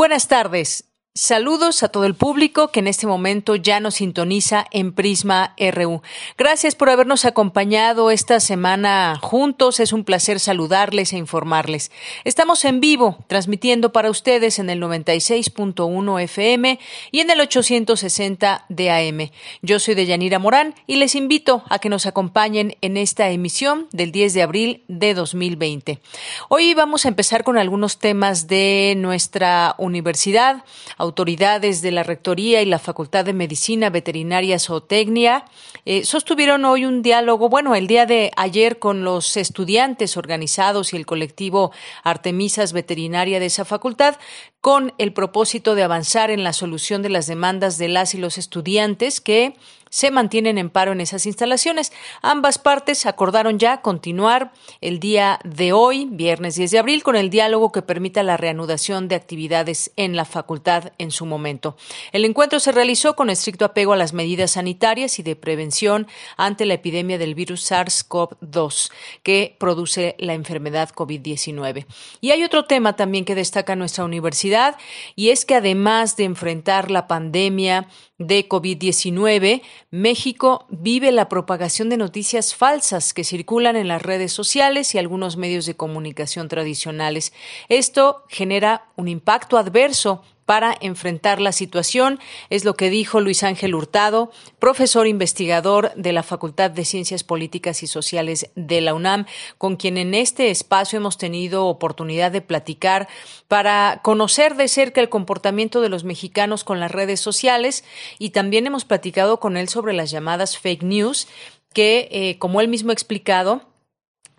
Buenas tardes. Saludos a todo el público que en este momento ya nos sintoniza en Prisma RU. Gracias por habernos acompañado esta semana juntos. Es un placer saludarles e informarles. Estamos en vivo, transmitiendo para ustedes en el 96.1 FM y en el 860 de AM. Yo soy Deyanira Morán y les invito a que nos acompañen en esta emisión del 10 de abril de 2020. Hoy vamos a empezar con algunos temas de nuestra universidad autoridades de la Rectoría y la Facultad de Medicina Veterinaria Zootecnia eh, sostuvieron hoy un diálogo, bueno, el día de ayer con los estudiantes organizados y el colectivo Artemisas Veterinaria de esa facultad, con el propósito de avanzar en la solución de las demandas de las y los estudiantes que se mantienen en paro en esas instalaciones. Ambas partes acordaron ya continuar el día de hoy, viernes 10 de abril, con el diálogo que permita la reanudación de actividades en la facultad en su momento. El encuentro se realizó con estricto apego a las medidas sanitarias y de prevención ante la epidemia del virus SARS-CoV-2 que produce la enfermedad COVID-19. Y hay otro tema también que destaca nuestra universidad y es que además de enfrentar la pandemia de COVID-19, México vive la propagación de noticias falsas que circulan en las redes sociales y algunos medios de comunicación tradicionales. Esto genera un impacto adverso para enfrentar la situación, es lo que dijo Luis Ángel Hurtado, profesor investigador de la Facultad de Ciencias Políticas y Sociales de la UNAM, con quien en este espacio hemos tenido oportunidad de platicar para conocer de cerca el comportamiento de los mexicanos con las redes sociales. Y también hemos platicado con él sobre las llamadas fake news que, eh, como él mismo ha explicado,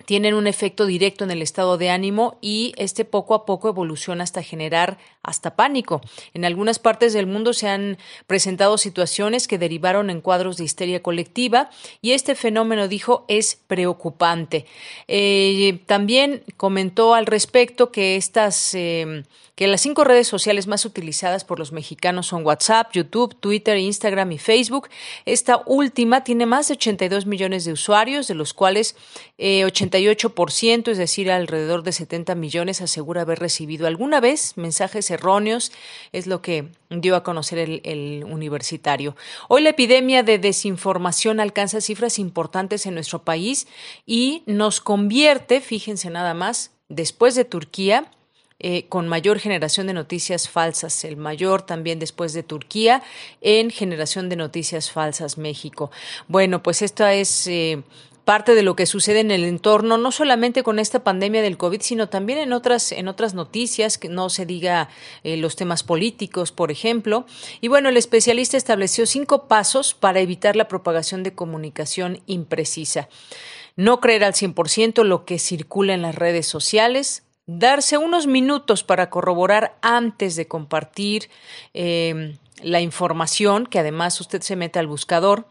tienen un efecto directo en el estado de ánimo y este poco a poco evoluciona hasta generar hasta pánico. En algunas partes del mundo se han presentado situaciones que derivaron en cuadros de histeria colectiva y este fenómeno, dijo, es preocupante. Eh, también comentó al respecto que estas eh, que las cinco redes sociales más utilizadas por los mexicanos son WhatsApp, YouTube, Twitter, Instagram y Facebook. Esta última tiene más de 82 millones de usuarios, de los cuales 88%, eh, es decir, alrededor de 70 millones, asegura haber recibido alguna vez mensajes erróneos, es lo que dio a conocer el universitario. Hoy la epidemia de desinformación alcanza cifras importantes en nuestro país y nos convierte, fíjense nada más, después de Turquía, eh, con mayor generación de noticias falsas, el mayor también después de Turquía en generación de noticias falsas México. Bueno, pues esta es eh, parte de lo que sucede en el entorno, no solamente con esta pandemia del COVID, sino también en otras, en otras noticias, que no se diga eh, los temas políticos, por ejemplo. Y bueno, el especialista estableció cinco pasos para evitar la propagación de comunicación imprecisa. No creer al 100% lo que circula en las redes sociales, darse unos minutos para corroborar antes de compartir eh, la información, que además usted se mete al buscador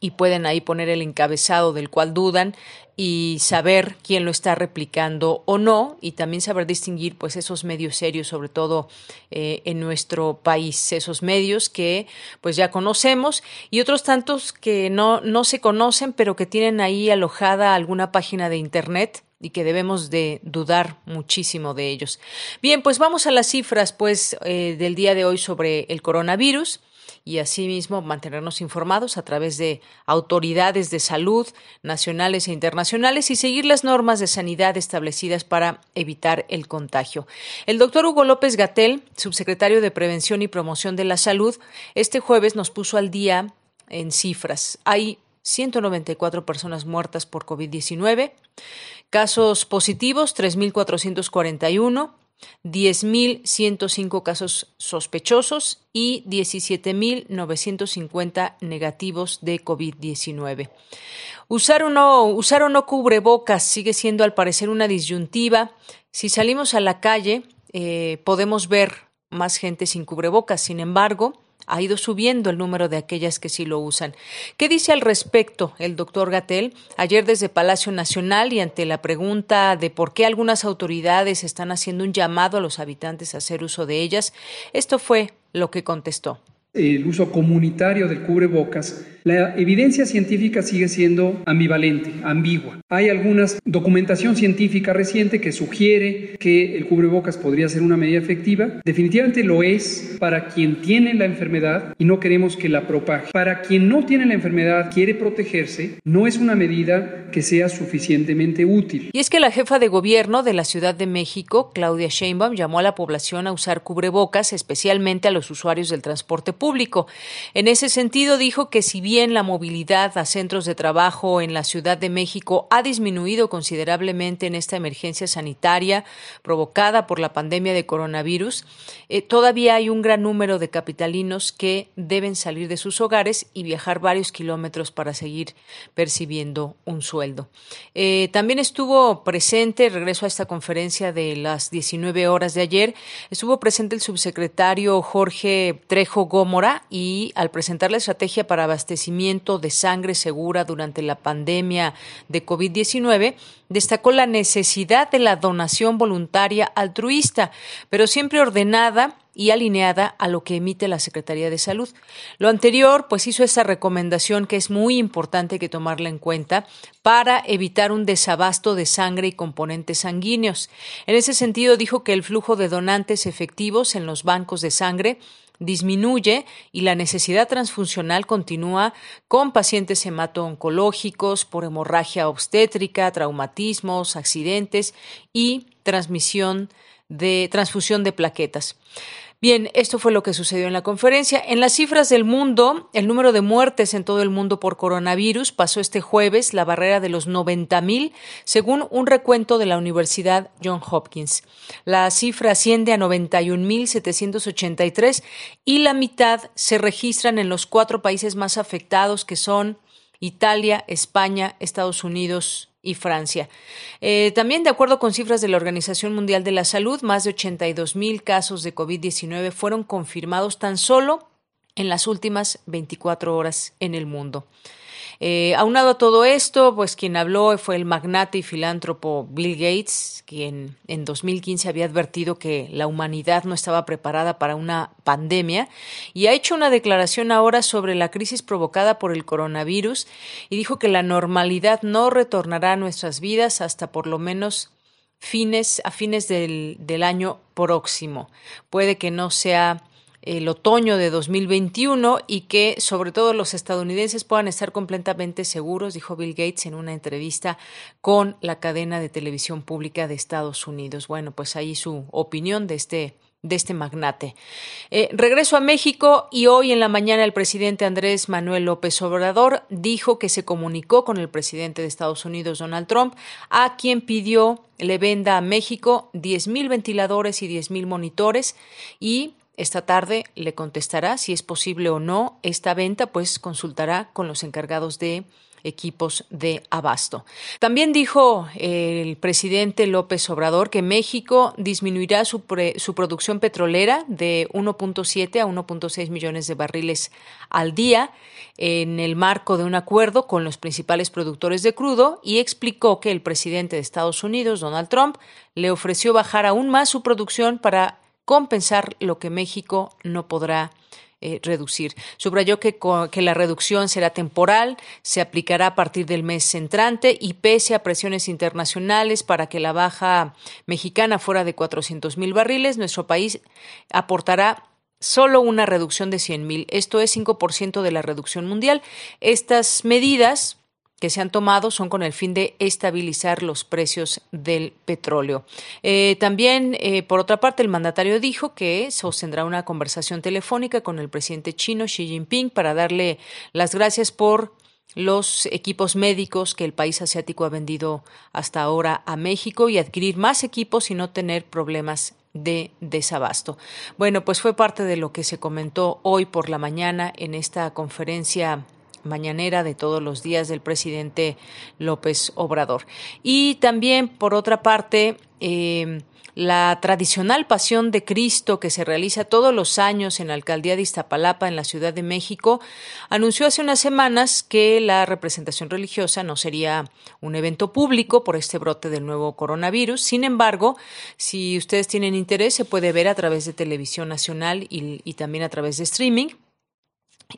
y pueden ahí poner el encabezado del cual dudan y saber quién lo está replicando o no y también saber distinguir pues esos medios serios sobre todo eh, en nuestro país esos medios que pues ya conocemos y otros tantos que no no se conocen pero que tienen ahí alojada alguna página de internet y que debemos de dudar muchísimo de ellos. Bien, pues vamos a las cifras pues eh, del día de hoy sobre el coronavirus y asimismo mantenernos informados a través de autoridades de salud nacionales e internacionales y seguir las normas de sanidad establecidas para evitar el contagio. El doctor Hugo López Gatel, subsecretario de Prevención y Promoción de la Salud, este jueves nos puso al día en cifras. Hay 194 personas muertas por COVID-19, casos positivos 3.441, 10.105 casos sospechosos y 17.950 negativos de COVID-19. Usar o, no, usar o no cubrebocas sigue siendo al parecer una disyuntiva. Si salimos a la calle, eh, podemos ver más gente sin cubrebocas. Sin embargo, ha ido subiendo el número de aquellas que sí lo usan. ¿Qué dice al respecto el doctor Gatel? Ayer desde Palacio Nacional y ante la pregunta de por qué algunas autoridades están haciendo un llamado a los habitantes a hacer uso de ellas, esto fue lo que contestó. El uso comunitario del cubrebocas la evidencia científica sigue siendo ambivalente, ambigua. Hay alguna documentación científica reciente que sugiere que el cubrebocas podría ser una medida efectiva. Definitivamente lo es para quien tiene la enfermedad y no queremos que la propague. Para quien no tiene la enfermedad, quiere protegerse, no es una medida que sea suficientemente útil. Y es que la jefa de gobierno de la Ciudad de México, Claudia Sheinbaum, llamó a la población a usar cubrebocas, especialmente a los usuarios del transporte público. En ese sentido, dijo que si bien la movilidad a centros de trabajo en la Ciudad de México ha disminuido considerablemente en esta emergencia sanitaria provocada por la pandemia de coronavirus. Eh, todavía hay un gran número de capitalinos que deben salir de sus hogares y viajar varios kilómetros para seguir percibiendo un sueldo. Eh, también estuvo presente, regreso a esta conferencia de las 19 horas de ayer, estuvo presente el subsecretario Jorge Trejo Y al presentar la estrategia para abastecimiento de sangre segura durante la pandemia de COVID-19, destacó la necesidad de la donación voluntaria altruista, pero siempre ordenada y alineada a lo que emite la Secretaría de Salud. Lo anterior, pues hizo esta recomendación que es muy importante que tomarla en cuenta para evitar un desabasto de sangre y componentes sanguíneos. En ese sentido, dijo que el flujo de donantes efectivos en los bancos de sangre disminuye y la necesidad transfuncional continúa con pacientes hemato-oncológicos por hemorragia obstétrica, traumatismos, accidentes y transmisión de transfusión de plaquetas. Bien, esto fue lo que sucedió en la conferencia. En las cifras del mundo, el número de muertes en todo el mundo por coronavirus pasó este jueves la barrera de los 90.000, según un recuento de la Universidad John Hopkins. La cifra asciende a 91.783 y la mitad se registran en los cuatro países más afectados, que son Italia, España, Estados Unidos y Francia. Eh, también, de acuerdo con cifras de la Organización Mundial de la Salud, más de 82 mil casos de COVID-19 fueron confirmados tan solo en las últimas 24 horas en el mundo. Eh, aunado a todo esto, pues quien habló fue el magnate y filántropo Bill Gates, quien en 2015 había advertido que la humanidad no estaba preparada para una pandemia y ha hecho una declaración ahora sobre la crisis provocada por el coronavirus y dijo que la normalidad no retornará a nuestras vidas hasta por lo menos fines a fines del, del año próximo. Puede que no sea el otoño de 2021 y que sobre todo los estadounidenses puedan estar completamente seguros, dijo Bill Gates en una entrevista con la cadena de televisión pública de Estados Unidos. Bueno, pues ahí su opinión de este de este magnate. Eh, regreso a México y hoy en la mañana el presidente Andrés Manuel López Obrador dijo que se comunicó con el presidente de Estados Unidos, Donald Trump, a quien pidió le venda a México 10.000 ventiladores y 10.000 monitores y esta tarde le contestará si es posible o no esta venta, pues consultará con los encargados de equipos de abasto. También dijo el presidente López Obrador que México disminuirá su, su producción petrolera de 1.7 a 1.6 millones de barriles al día en el marco de un acuerdo con los principales productores de crudo y explicó que el presidente de Estados Unidos, Donald Trump, le ofreció bajar aún más su producción para compensar lo que México no podrá eh, reducir. Subrayó que, que la reducción será temporal, se aplicará a partir del mes entrante y pese a presiones internacionales para que la baja mexicana fuera de 400 mil barriles, nuestro país aportará solo una reducción de 100 mil. Esto es 5% de la reducción mundial. Estas medidas que se han tomado son con el fin de estabilizar los precios del petróleo. Eh, también, eh, por otra parte, el mandatario dijo que sostendrá una conversación telefónica con el presidente chino Xi Jinping para darle las gracias por los equipos médicos que el país asiático ha vendido hasta ahora a México y adquirir más equipos y no tener problemas de desabasto. Bueno, pues fue parte de lo que se comentó hoy por la mañana en esta conferencia mañanera de todos los días del presidente López Obrador. Y también, por otra parte, eh, la tradicional Pasión de Cristo que se realiza todos los años en la alcaldía de Iztapalapa, en la Ciudad de México, anunció hace unas semanas que la representación religiosa no sería un evento público por este brote del nuevo coronavirus. Sin embargo, si ustedes tienen interés, se puede ver a través de televisión nacional y, y también a través de streaming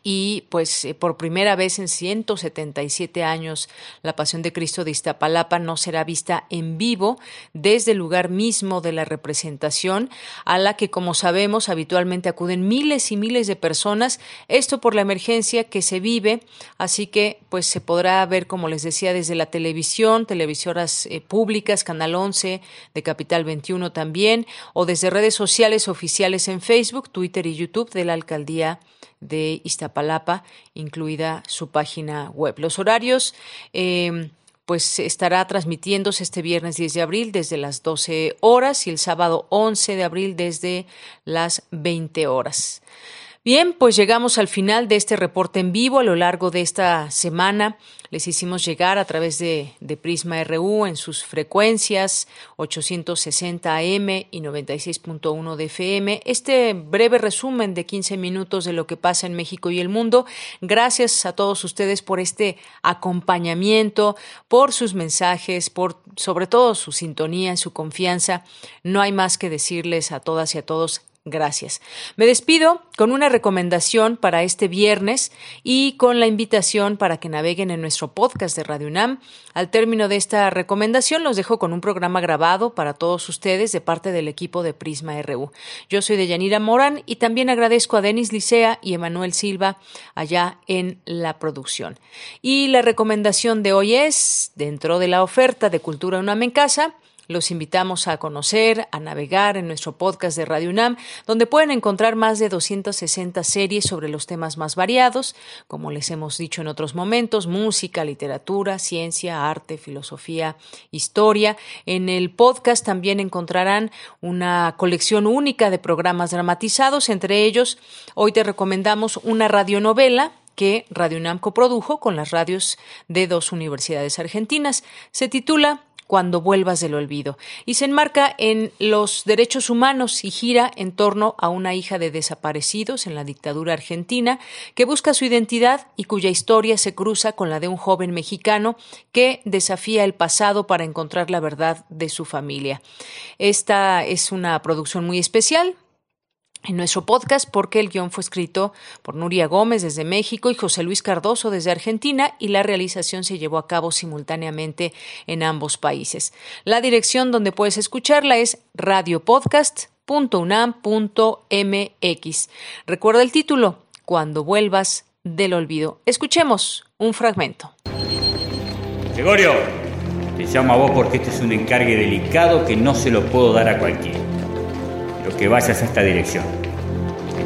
y pues eh, por primera vez en 177 años la Pasión de Cristo de Iztapalapa no será vista en vivo desde el lugar mismo de la representación a la que como sabemos habitualmente acuden miles y miles de personas, esto por la emergencia que se vive, así que pues se podrá ver como les decía desde la televisión, televisoras eh, públicas, Canal 11 de Capital 21 también o desde redes sociales oficiales en Facebook, Twitter y YouTube de la alcaldía de Iztapalapa, incluida su página web. Los horarios, eh, pues estará transmitiéndose este viernes 10 de abril desde las 12 horas y el sábado 11 de abril desde las 20 horas. Bien, pues llegamos al final de este reporte en vivo a lo largo de esta semana les hicimos llegar a través de, Prisma RU en sus frecuencias 860 AM y 96.1 de FM. Este breve resumen de 15 minutos de lo que pasa en México y el mundo. Gracias a todos ustedes por este acompañamiento, por sus mensajes, por sobre todo su sintonía, su confianza. No hay más que decirles a todas y a todos Gracias. Me despido con una recomendación para este viernes y con la invitación para que naveguen en nuestro podcast de Radio UNAM. Al término de esta recomendación los dejo con un programa grabado para todos ustedes de parte del equipo de Prisma RU. Yo soy Deyanira Morán y también agradezco a Denis Licea y Emanuel Silva allá en la producción. Y la recomendación de hoy es, dentro de la oferta de Cultura UNAM en Casa, los invitamos a conocer, a navegar en nuestro podcast de Radio UNAM, donde pueden encontrar más de 260 series sobre los temas más variados, como les hemos dicho en otros momentos, música, literatura, ciencia, arte, filosofía, historia. En el podcast también encontrarán una colección única de programas dramatizados, entre ellos hoy te recomendamos una radionovela que Radio UNAM coprodujo con las radios de dos universidades argentinas. Se titula cuando vuelvas del olvido, y se enmarca en los derechos humanos y gira en torno a una hija de desaparecidos en la dictadura argentina que busca su identidad y cuya historia se cruza con la de un joven mexicano que desafía el pasado para encontrar la verdad de su familia. Esta es una producción muy especial, en nuestro podcast porque el guion fue escrito por Nuria Gómez desde México y José Luis Cardoso desde Argentina y la realización se llevó a cabo simultáneamente en ambos países. La dirección donde puedes escucharla es radiopodcast.unam.mx. Recuerda el título, Cuando vuelvas del olvido. Escuchemos un fragmento. Gregorio, te llamo a vos porque este es un encargue delicado que no se lo puedo dar a cualquiera que vayas a esta dirección.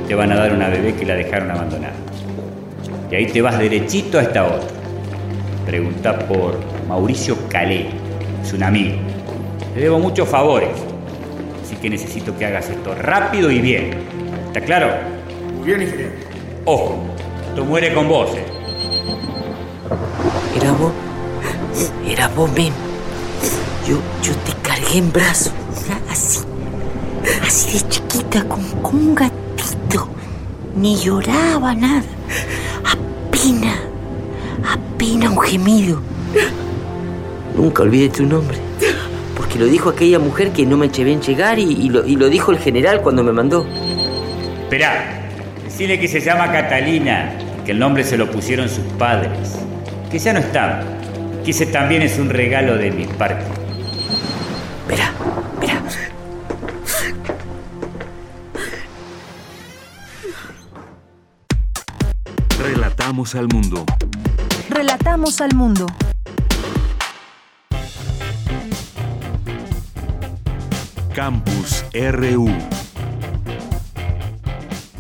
Te van a dar una bebé que la dejaron abandonada. Y ahí te vas derechito a esta otra. Pregunta por Mauricio Calé, es un amigo. Te debo muchos favores, así que necesito que hagas esto rápido y bien. ¿Está claro? Bien, ingeniero. Ojo, esto muere con vos. Eh. Era vos, era vos, men. Yo, yo te cargué en brazos, así así de chiquita, como, un gatito. Ni lloraba nada. Apenas, apenas un gemido. Nunca olvidé tu nombre. Porque lo dijo aquella mujer que no me eché bien llegar y, lo, y lo dijo el general cuando me mandó. Esperá, decirle que se llama Catalina, que el nombre se lo pusieron sus padres, que ya no están, que ese también es un regalo de mi parte. Espera, Relatamos al mundo. Relatamos al mundo. Campus RU.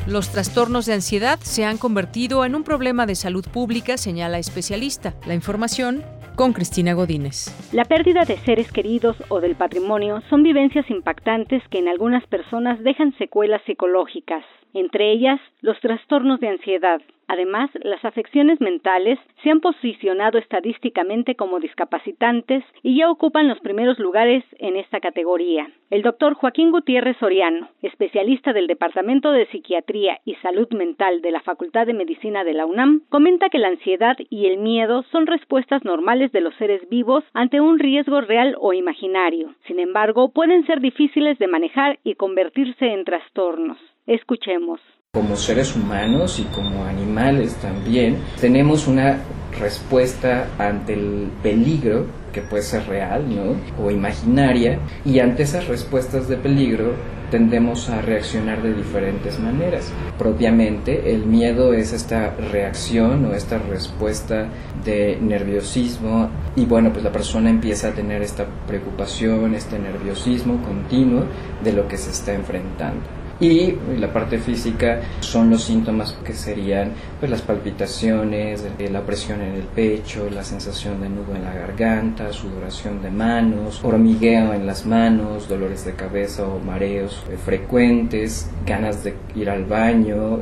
Los trastornos de ansiedad se han convertido en un problema de salud pública, señala especialista. La información con Cristina Godínez. La pérdida de seres queridos o del patrimonio son vivencias impactantes que en algunas personas dejan secuelas psicológicas entre ellas los trastornos de ansiedad. Además, las afecciones mentales se han posicionado estadísticamente como discapacitantes y ya ocupan los primeros lugares en esta categoría. El doctor Joaquín Gutiérrez Soriano, especialista del Departamento de Psiquiatría y Salud Mental de la Facultad de Medicina de la UNAM, comenta que la ansiedad y el miedo son respuestas normales de los seres vivos ante un riesgo real o imaginario. Sin embargo, pueden ser difíciles de manejar y convertirse en trastornos. Escuchemos. Como seres humanos y como animales también, tenemos una respuesta ante el peligro que puede ser real ¿no? o imaginaria y ante esas respuestas de peligro tendemos a reaccionar de diferentes maneras. Propiamente el miedo es esta reacción o esta respuesta de nerviosismo y bueno pues la persona empieza a tener esta preocupación, este nerviosismo continuo de lo que se está enfrentando. Y la parte física son los síntomas que serían pues, las palpitaciones, la presión en el pecho, la sensación de nudo en la garganta, sudoración de manos, hormigueo en las manos, dolores de cabeza o mareos eh, frecuentes, ganas de ir al baño,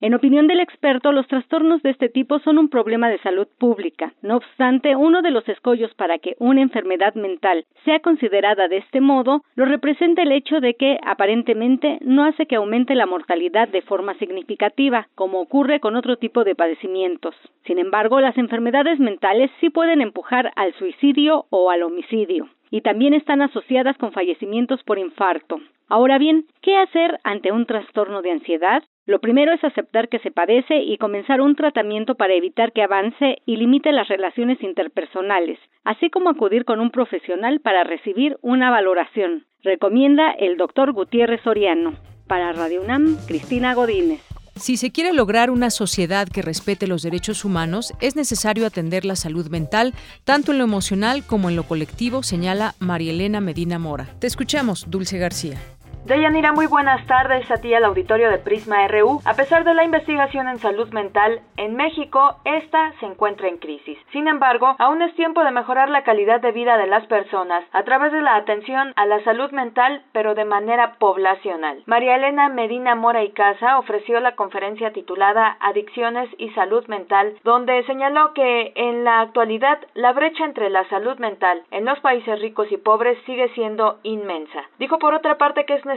en opinión del experto, los trastornos de este tipo son un problema de salud pública. No obstante, uno de los escollos para que una enfermedad mental sea considerada de este modo lo representa el hecho de que, aparentemente, no hace que aumente la mortalidad de forma significativa, como ocurre con otro tipo de padecimientos. Sin embargo, las enfermedades mentales sí pueden empujar al suicidio o al homicidio y también están asociadas con fallecimientos por infarto. Ahora bien, ¿qué hacer ante un trastorno de ansiedad? Lo primero es aceptar que se padece y comenzar un tratamiento para evitar que avance y limite las relaciones interpersonales, así como acudir con un profesional para recibir una valoración. Recomienda el doctor Gutiérrez Soriano. Para Radio UNAM, Cristina Godínez. Si se quiere lograr una sociedad que respete los derechos humanos, es necesario atender la salud mental, tanto en lo emocional como en lo colectivo, señala María Elena Medina Mora. Te escuchamos, Dulce García. Deyanira, muy buenas tardes a ti al auditorio de Prisma RU. A pesar de la investigación en salud mental, en México esta se encuentra en crisis. Sin embargo, aún es tiempo de mejorar la calidad de vida de las personas a través de la atención a la salud mental, pero de manera poblacional. María Elena Medina Mora y Casa ofreció la conferencia titulada Adicciones y Salud Mental, donde señaló que en la actualidad la brecha entre la salud mental en los países ricos y pobres sigue siendo inmensa. Dijo por otra parte que es necesario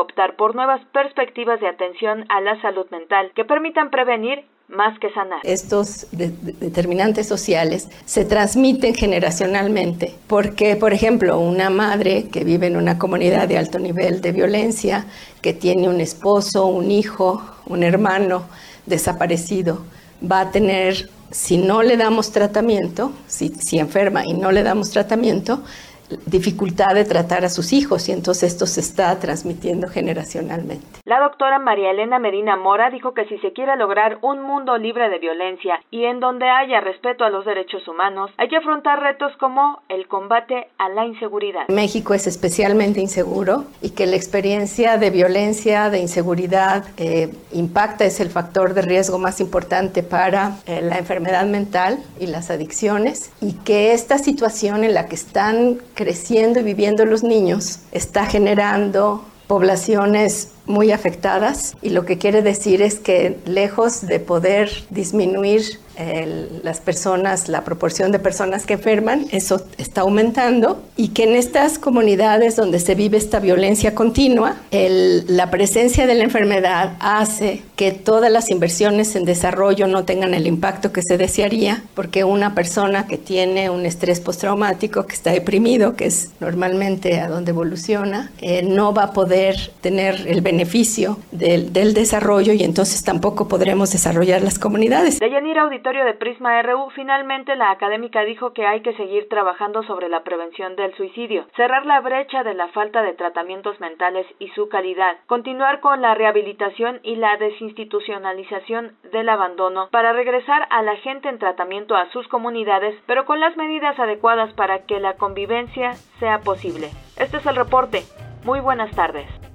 optar por nuevas perspectivas de atención a la salud mental que permitan prevenir más que sanar. Estos determinantes sociales se transmiten generacionalmente porque, por ejemplo, una madre que vive en una comunidad de alto nivel de violencia, que tiene un esposo, un hijo, un hermano desaparecido, va a tener, si no le damos tratamiento, si, si enferma y no le damos tratamiento, dificultad de tratar a sus hijos y entonces esto se está transmitiendo generacionalmente. La doctora María Elena Medina Mora dijo que si se quiere lograr un mundo libre de violencia y en donde haya respeto a los derechos humanos, hay que afrontar retos como el combate a la inseguridad. México es especialmente inseguro y que la experiencia de violencia, de inseguridad, eh, impacta, es el factor de riesgo más importante para eh, la enfermedad mental y las adicciones y que esta situación en la que están creciendo y viviendo los niños está generando poblaciones muy afectadas y lo que quiere decir es que lejos de poder disminuir las personas, la proporción de personas que enferman, eso está aumentando y que en estas comunidades donde se vive esta violencia continua, la presencia de la enfermedad hace que todas las inversiones en desarrollo no tengan el impacto que se desearía, porque una persona que tiene un estrés postraumático, que está deprimido, que es normalmente a donde evoluciona, eh, no va a poder tener el beneficio del, del, desarrollo y entonces tampoco podremos desarrollar las comunidades. Deyanira De Prisma RU, finalmente la académica dijo que hay que seguir trabajando sobre la prevención del suicidio, cerrar la brecha de la falta de tratamientos mentales y su calidad, continuar con la rehabilitación y la desinstitucionalización institucionalización del abandono para regresar a la gente en tratamiento a sus comunidades, pero con las medidas adecuadas para que la convivencia sea posible. Este es el reporte. Muy buenas tardes.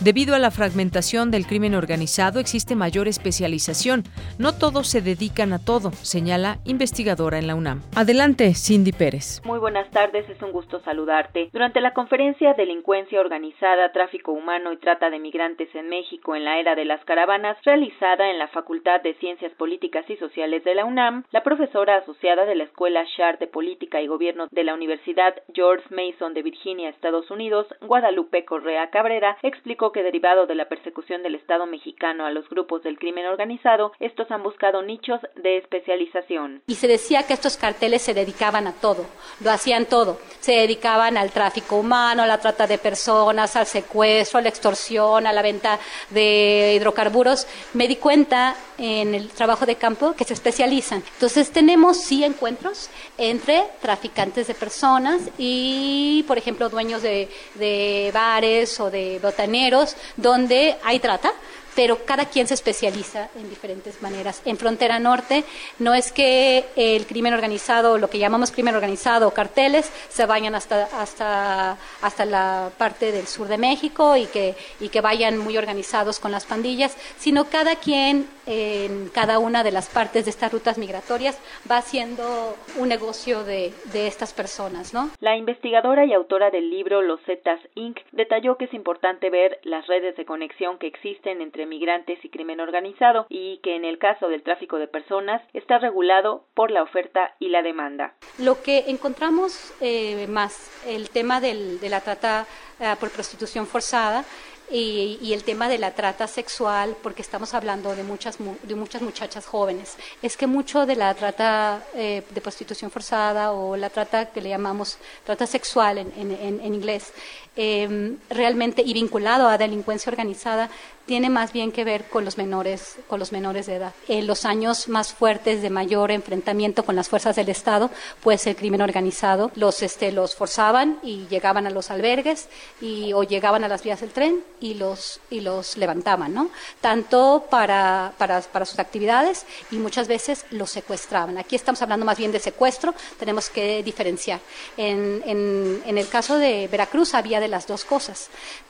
Debido a la fragmentación del crimen organizado existe mayor especialización. No todos se dedican a todo, señala investigadora en la UNAM. Adelante, Cindy Pérez. Muy buenas tardes, es un gusto saludarte. Durante la conferencia Delincuencia Organizada, Tráfico Humano y Trata de Migrantes en México en la Era de las Caravanas, realizada en la Facultad de Ciencias Políticas y Sociales de la UNAM, la profesora asociada de la Escuela Shar de Política y Gobierno de la Universidad George Mason de Virginia, Estados Unidos, Guadalupe Correa Cabrera, explicó que derivado de la persecución del Estado mexicano a los grupos del crimen organizado, estos han buscado nichos de especialización. Y se decía que estos carteles se dedicaban a todo, lo hacían todo. Se dedicaban al tráfico humano, a la trata de personas, al secuestro, a la extorsión, a la venta de hidrocarburos. Me di cuenta en el trabajo de campo que se especializan. Entonces tenemos sí encuentros entre traficantes de personas y, por ejemplo, dueños de, de bares o de botaneros donde hay trata, pero cada quien se especializa en diferentes maneras. En Frontera Norte no es que el crimen organizado, lo que llamamos crimen organizado o carteles, se vayan hasta, hasta, hasta la parte del sur de México y que, y que vayan muy organizados con las pandillas, sino cada quien en cada una de las partes de estas rutas migratorias va haciendo un negocio de, de estas personas, ¿no? La investigadora y autora del libro Los Zetas Inc. detalló que es importante ver las redes de conexión que existen entre migrantes y crimen organizado y que en el caso del tráfico de personas está regulado por la oferta y la demanda. Lo que encontramos eh, más el tema del, de la trata eh, por prostitución forzada y, el tema de la trata sexual, porque estamos hablando de muchas, de muchas muchachas jóvenes. Es que mucho de la trata eh, de prostitución forzada o la trata que le llamamos trata sexual en, en, en inglés, eh, realmente y vinculado a delincuencia organizada, tiene más bien que ver con los menores, con los menores de edad. En los años más fuertes de mayor enfrentamiento con las fuerzas del Estado, pues el crimen organizado los, este, los forzaban y llegaban a los albergues y, o llegaban a las vías del tren y los, y los levantaban, ¿no? Tanto para, para, para sus actividades y muchas veces los secuestraban. Aquí estamos hablando más bien de secuestro, tenemos que diferenciar. En, en, en el caso de Veracruz había de las dos cosas.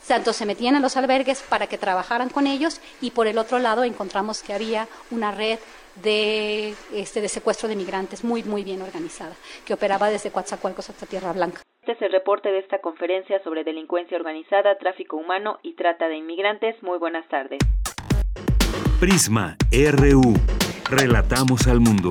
Tanto se metían en los albergues para que trabajaran con ellos y por el otro lado encontramos que había una red de, este, de secuestro de migrantes muy, muy bien organizada, que operaba desde Coatzacoalcos hasta Tierra Blanca. Este es el reporte de esta conferencia sobre delincuencia organizada, tráfico humano y trata de inmigrantes. Muy buenas tardes. Prisma RU. Relatamos al mundo.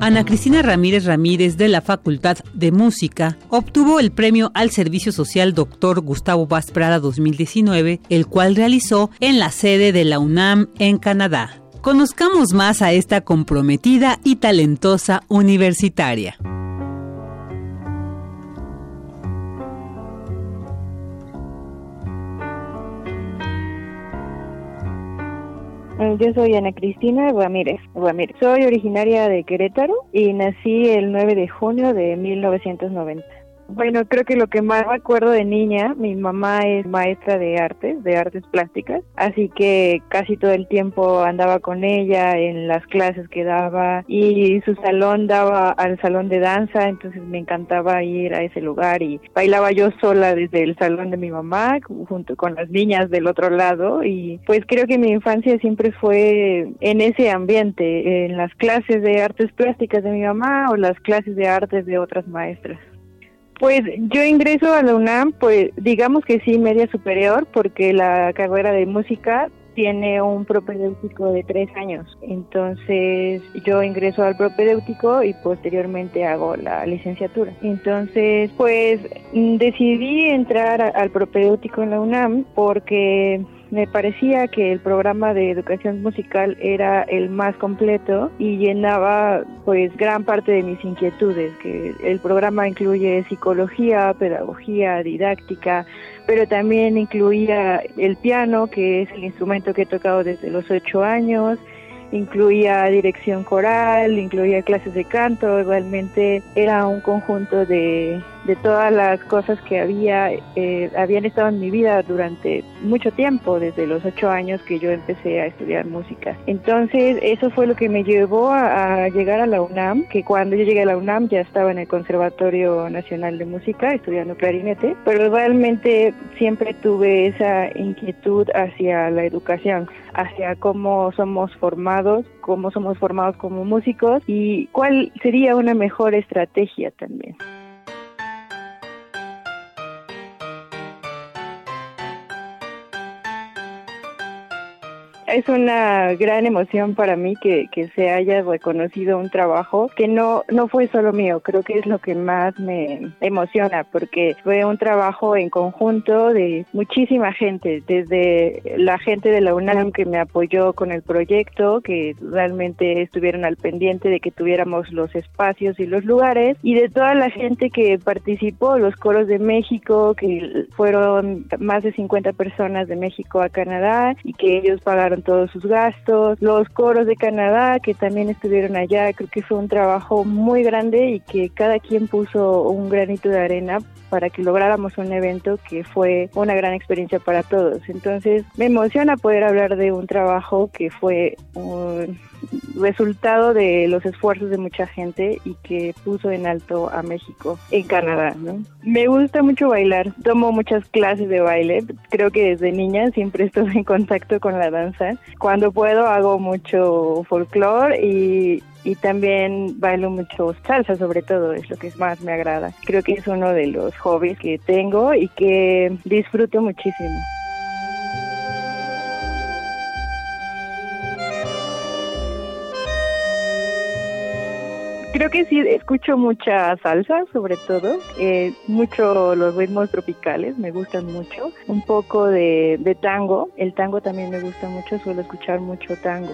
Ana Cristina Ramírez Ramírez de la Facultad de Música obtuvo el premio al Servicio Social Dr. Gustavo Vaz Prada 2019, el cual realizó en la sede de la UNAM en Canadá. Conozcamos más a esta comprometida y talentosa universitaria. Yo soy Ana Cristina Ramírez. Soy originaria de Querétaro y nací el 9 de junio de 1990. Bueno, creo que lo que más me acuerdo de niña, mi mamá es maestra de artes, de artes plásticas, así que casi todo el tiempo andaba con ella en las clases que daba y su salón daba al salón de danza, entonces me encantaba ir a ese lugar y bailaba yo sola desde el salón de mi mamá junto con las niñas del otro lado y pues creo que mi infancia siempre fue en ese ambiente, en las clases de artes plásticas de mi mamá o las clases de artes de otras maestras. Pues yo ingreso a la UNAM, pues digamos que sí, media superior, porque la carrera de música tiene un propedéutico de tres años. Entonces yo ingreso al propedéutico y posteriormente hago la licenciatura. Entonces, pues decidí entrar al propedéutico en la UNAM porque me parecía que el programa de educación musical era el más completo y llenaba pues gran parte de mis inquietudes, que el programa incluye psicología, pedagogía, didáctica, pero también incluía el piano, que es el instrumento que he tocado desde los ocho años, incluía dirección coral, incluía clases de canto, igualmente era un conjunto de de todas las cosas que había eh, habían estado en mi vida durante mucho tiempo, desde los ocho años que yo empecé a estudiar música. Entonces eso fue lo que me llevó a, llegar a la UNAM, que cuando yo llegué a la UNAM ya estaba en el Conservatorio Nacional de Música estudiando clarinete, pero realmente siempre tuve esa inquietud hacia la educación, hacia cómo somos formados, cómo somos formados como músicos y cuál sería una mejor estrategia también. Es una gran emoción para mí que, que, se haya reconocido un trabajo que no, no fue solo mío, creo que es lo que más me emociona porque fue un trabajo en conjunto de muchísima gente, desde la gente de la UNAM que me apoyó con el proyecto, que realmente estuvieron al pendiente de que tuviéramos los espacios y los lugares, y de toda la gente que participó, los coros de México, que fueron más de 50 personas de México a Canadá y que ellos pagaron todos sus gastos, los coros de Canadá que también estuvieron allá, creo que fue un trabajo muy grande y que cada quien puso un granito de arena para que lográramos un evento que fue una gran experiencia para todos. Entonces me emociona poder hablar de un trabajo que fue un resultado de los esfuerzos de mucha gente y que puso en alto a México en Canadá. Me gusta mucho bailar, tomo muchas clases de baile, creo que desde niña siempre estuve en contacto con la danza. Cuando puedo hago mucho folclore y y también bailo mucho salsa sobre todo, es lo que más me agrada. Creo que es uno de los hobbies que tengo y que disfruto muchísimo. Creo que sí, escucho mucha salsa, sobre todo, eh, mucho los ritmos tropicales, me gustan mucho, un poco de, de tango, el tango también me gusta mucho, suelo escuchar mucho tango.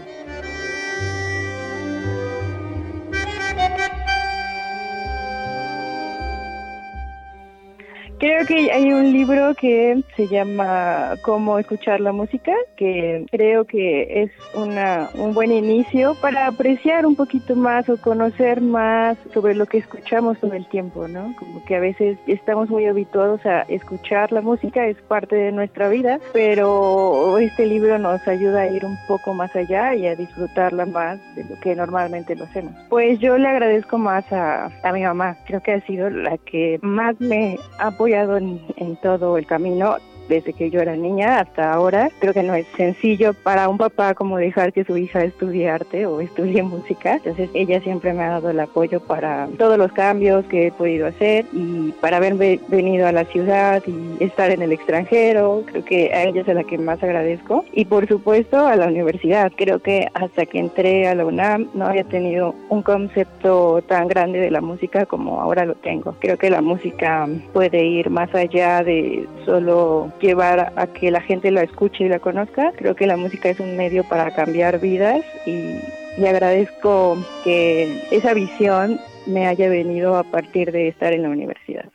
Creo que hay un libro que se llama Cómo escuchar la música, que creo que es una, un buen inicio para apreciar un poquito más o conocer más sobre lo que escuchamos todo el tiempo, ¿no? Como que a veces estamos muy habituados a escuchar la música, es parte de nuestra vida, pero este libro nos ayuda a ir un poco más allá y a disfrutarla más de lo que normalmente lo hacemos. Pues yo le agradezco más a, a mi mamá, creo que ha sido la que más me ha apoyado en, en todo el camino desde que yo era niña hasta ahora. Creo que no es sencillo para un papá como dejar que su hija estudie arte o estudie música. Entonces ella siempre me ha dado el apoyo para todos los cambios que he podido hacer y para haber venido a la ciudad y estar en el extranjero. Creo que a ella es a la que más agradezco. Y por supuesto a la universidad. Creo que hasta que entré a la UNAM no había tenido un concepto tan grande de la música como ahora lo tengo. Creo que la música puede ir más allá de solo llevar a que la gente la escuche y la conozca. Creo que la música es un medio para cambiar vidas y, y agradezco que esa visión me haya venido a partir de estar en la universidad.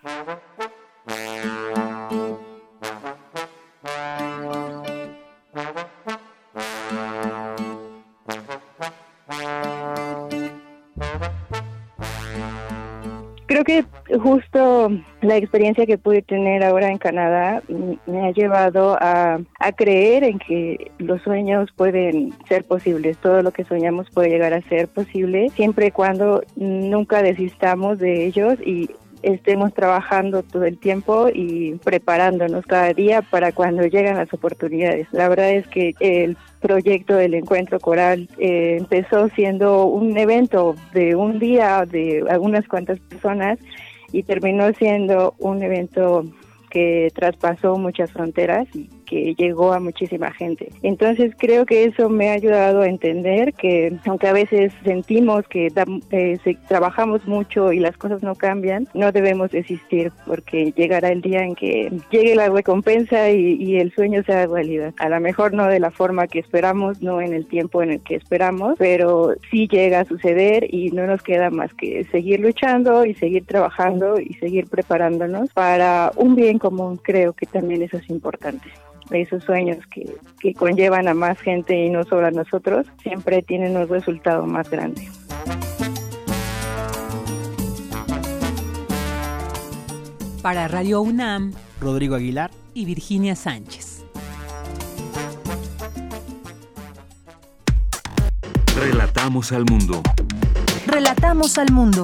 Creo que justo la experiencia que pude tener ahora en Canadá me ha llevado a, creer en que los sueños pueden ser posibles, todo lo que soñamos puede llegar a ser posible, siempre y cuando nunca desistamos de ellos y estemos trabajando todo el tiempo y preparándonos cada día para cuando llegan las oportunidades. La verdad es que el proyecto del encuentro coral eh, empezó siendo un evento de un día de algunas cuantas personas y terminó siendo un evento que traspasó muchas fronteras y que llegó a muchísima gente. Entonces creo que eso me ha ayudado a entender que aunque a veces sentimos que eh, trabajamos mucho y las cosas no cambian, no debemos desistir porque llegará el día en que llegue la recompensa y, y el sueño sea realidad. A lo mejor no de la forma que esperamos, no en el tiempo en el que esperamos, pero sí llega a suceder y no nos queda más que seguir luchando y seguir trabajando y seguir preparándonos para un bien común. Creo que también eso es importante esos sueños que, que, conllevan a más gente y no solo a nosotros, siempre tienen un resultado más grande. Para Radio UNAM, Rodrigo Aguilar y Virginia Sánchez. Relatamos al mundo. Relatamos al mundo.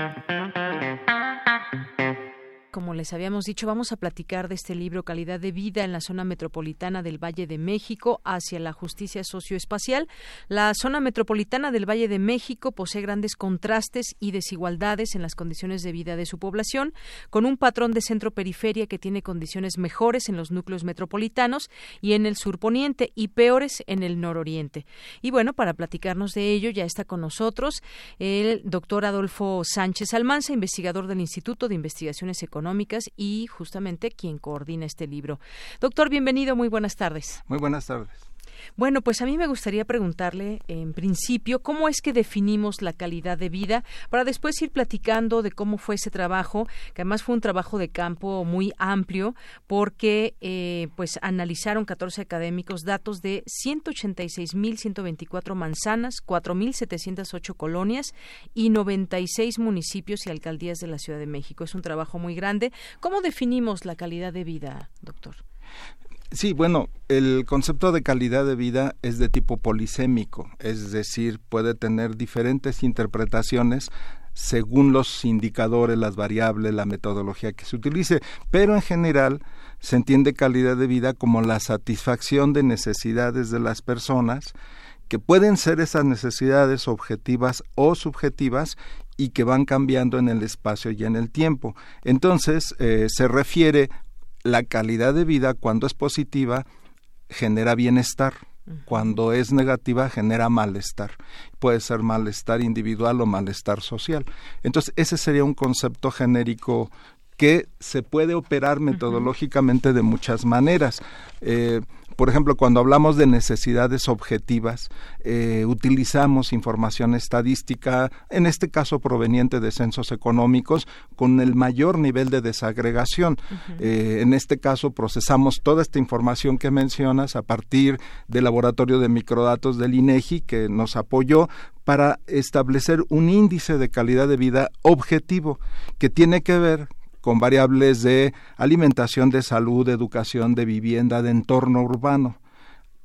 Como les habíamos dicho, vamos a platicar de este libro Calidad de Vida en la zona metropolitana del Valle de México hacia la justicia socioespacial. La zona metropolitana del Valle de México posee grandes contrastes y desigualdades en las condiciones de vida de su población, con un patrón de centro-periferia que tiene condiciones mejores en los núcleos metropolitanos y en el surponiente y peores en el nororiente. Y bueno, para platicarnos de ello ya está con nosotros el doctor Adolfo Sánchez Almanza, investigador del Instituto de Investigaciones Económicas económicas y justamente quien coordina este libro. Doctor, bienvenido, muy buenas tardes. Muy buenas tardes. Bueno, pues a mí me gustaría preguntarle, en principio, cómo es que definimos la calidad de vida para después ir platicando de cómo fue ese trabajo, que además fue un trabajo de campo muy amplio, porque eh, pues analizaron 14 académicos datos de 186.124 manzanas, 4.708 colonias y 96 municipios y alcaldías de la Ciudad de México. Es un trabajo muy grande. ¿Cómo definimos la calidad de vida, doctor? Sí, bueno, el concepto de calidad de vida es de tipo polisémico, es decir, puede tener diferentes interpretaciones según los indicadores, las variables, la metodología que se utilice, pero en general se entiende calidad de vida como la satisfacción de necesidades de las personas, que pueden ser esas necesidades objetivas o subjetivas y que van cambiando en el espacio y en el tiempo. Entonces, eh, se refiere la calidad de vida cuando es positiva genera bienestar. Cuando es negativa genera malestar. Puede ser malestar individual o malestar social. Entonces, ese sería un concepto genérico que se puede operar metodológicamente de muchas maneras. Eh, por ejemplo, cuando hablamos de necesidades objetivas, eh, utilizamos información estadística, en este caso proveniente de censos económicos, con el mayor nivel de desagregación. Eh, en este caso, procesamos toda esta información que mencionas a partir del laboratorio de microdatos del INEGI que nos apoyó para establecer un índice de calidad de vida objetivo que tiene que ver con variables de alimentación, de salud, de educación, de vivienda, de entorno urbano.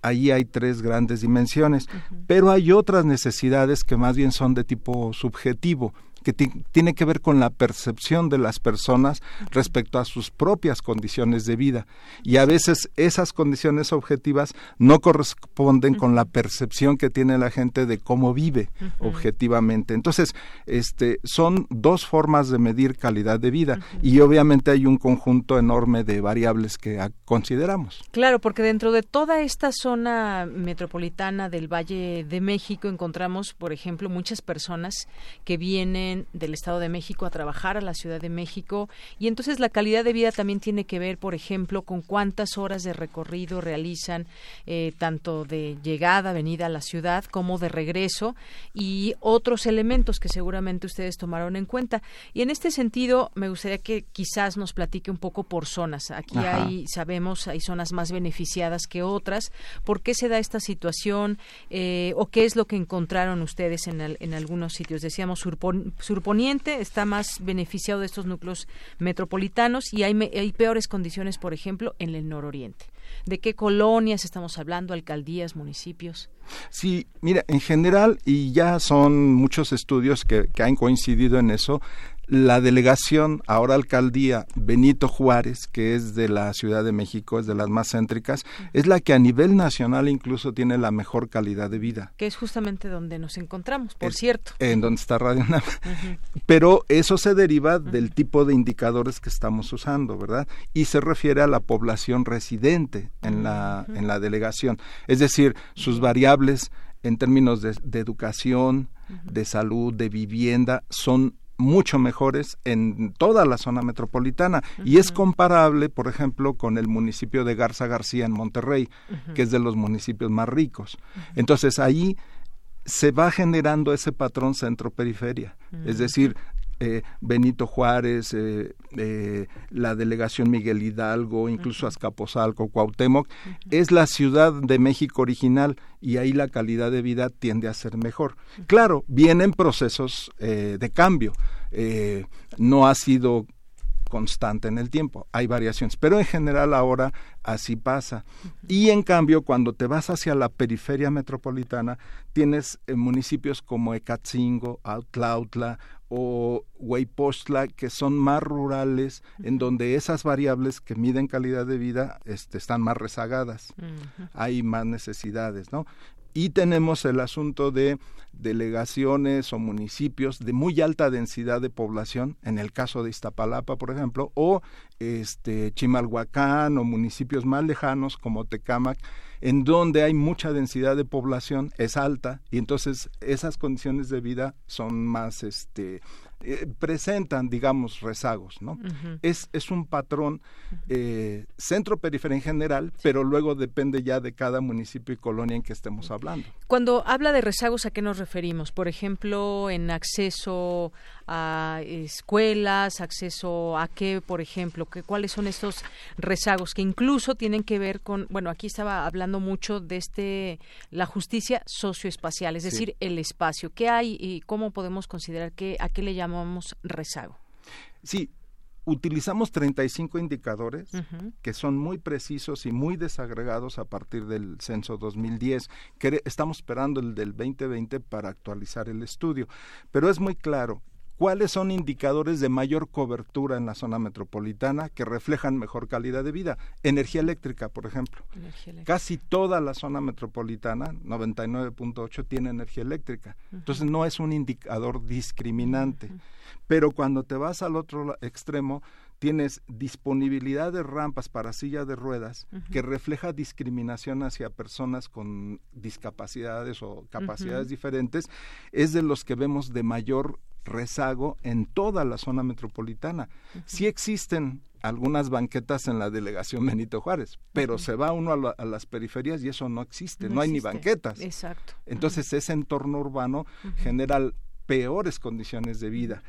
Ahí hay tres grandes dimensiones, pero hay otras necesidades que más bien son de tipo subjetivo que tiene que ver con la percepción de las personas respecto a sus propias condiciones de vida. Y a veces esas condiciones objetivas no corresponden con la percepción que tiene la gente de cómo vive objetivamente. Entonces, este, son dos formas de medir calidad de vida y obviamente hay un conjunto enorme de variables que consideramos. Claro, porque dentro de toda esta zona metropolitana del Valle de México encontramos, por ejemplo, muchas personas que vienen del Estado de México a trabajar a la Ciudad de México y entonces la calidad de vida también tiene que ver, por ejemplo, con cuántas horas de recorrido realizan eh, tanto de llegada, venida a la ciudad como de regreso y otros elementos que seguramente ustedes tomaron en cuenta. Y en este sentido, me gustaría que quizás nos platique un poco por zonas. Aquí hay, sabemos, hay zonas más beneficiadas que otras. ¿Por qué se da esta situación eh, o qué es lo que encontraron ustedes en, en algunos sitios? Decíamos surponiente está más beneficiado de estos núcleos metropolitanos y hay, peores condiciones, por ejemplo, en el nororiente. ¿De qué colonias estamos hablando? ¿Alcaldías, municipios? Sí, mira, en general, y ya son muchos estudios que han coincidido en eso, la delegación, ahora alcaldía Benito Juárez, que es de la Ciudad de México, es de las más céntricas, es la que a nivel nacional incluso tiene la mejor calidad de vida. Que es justamente donde nos encontramos, por cierto. En donde está Radio Pero eso se deriva del tipo de indicadores que estamos usando, ¿verdad? Y se refiere a la población residente en la, en la delegación. Es decir, sus variables en términos de, de educación, de salud, de vivienda, son mucho mejores en toda la zona metropolitana. Y es comparable, por ejemplo, con el municipio de Garza García en Monterrey, que es de los municipios más ricos. Entonces ahí se va generando ese patrón centro-periferia, es decir, eh, Benito Juárez, eh, eh, la delegación Miguel Hidalgo, incluso Azcapotzalco, Cuauhtémoc, es la ciudad de México original y ahí la calidad de vida tiende a ser mejor. Claro, vienen procesos de cambio, no ha sido constante en el tiempo, hay variaciones, pero en general ahora así pasa. Y en cambio, cuando te vas hacia la periferia metropolitana, tienes municipios como Ecatzingo, Autlautla o Huaypostla, que son más rurales, en donde esas variables que miden calidad de vida este, están más rezagadas. Hay más necesidades, ¿no? Y tenemos el asunto de delegaciones o municipios de muy alta densidad de población, en el caso de Iztapalapa, por ejemplo, o este Chimalhuacán o municipios más lejanos como Tecámac, en donde hay mucha densidad de población, es alta, y entonces esas condiciones de vida son más este eh, presentan, digamos, rezagos, ¿no? es, es un patrón eh, centro-periferia en general, pero luego depende ya de cada municipio y colonia en que estemos hablando. Cuando habla de rezagos, ¿a qué nos referimos? Por ejemplo, en acceso a escuelas, acceso a qué, por ejemplo, que, cuáles son estos rezagos que incluso tienen que ver con, bueno, aquí estaba hablando mucho de este la justicia socioespacial, es decir, el espacio. ¿Qué hay y cómo podemos considerar que a qué le llamamos rezago? Sí, utilizamos 35 indicadores que son muy precisos y muy desagregados a partir del censo 2010, que estamos esperando el del 2020 para actualizar el estudio. Pero es muy claro, cuáles son indicadores de mayor cobertura en la zona metropolitana que reflejan mejor calidad de vida. Energía eléctrica, por ejemplo. Casi toda la zona metropolitana, 99.8, tiene energía eléctrica. Entonces no es un indicador discriminante. Pero cuando te vas al otro extremo, tienes disponibilidad de rampas para silla de ruedas que refleja discriminación hacia personas con discapacidades o capacidades diferentes, es de los que vemos de mayor rezago en toda la zona metropolitana. Sí existen algunas banquetas en la delegación Benito Juárez, pero se va uno a, las periferias y eso no existe, no, hay ni banquetas. Exacto. Entonces ese entorno urbano genera peores condiciones de vida.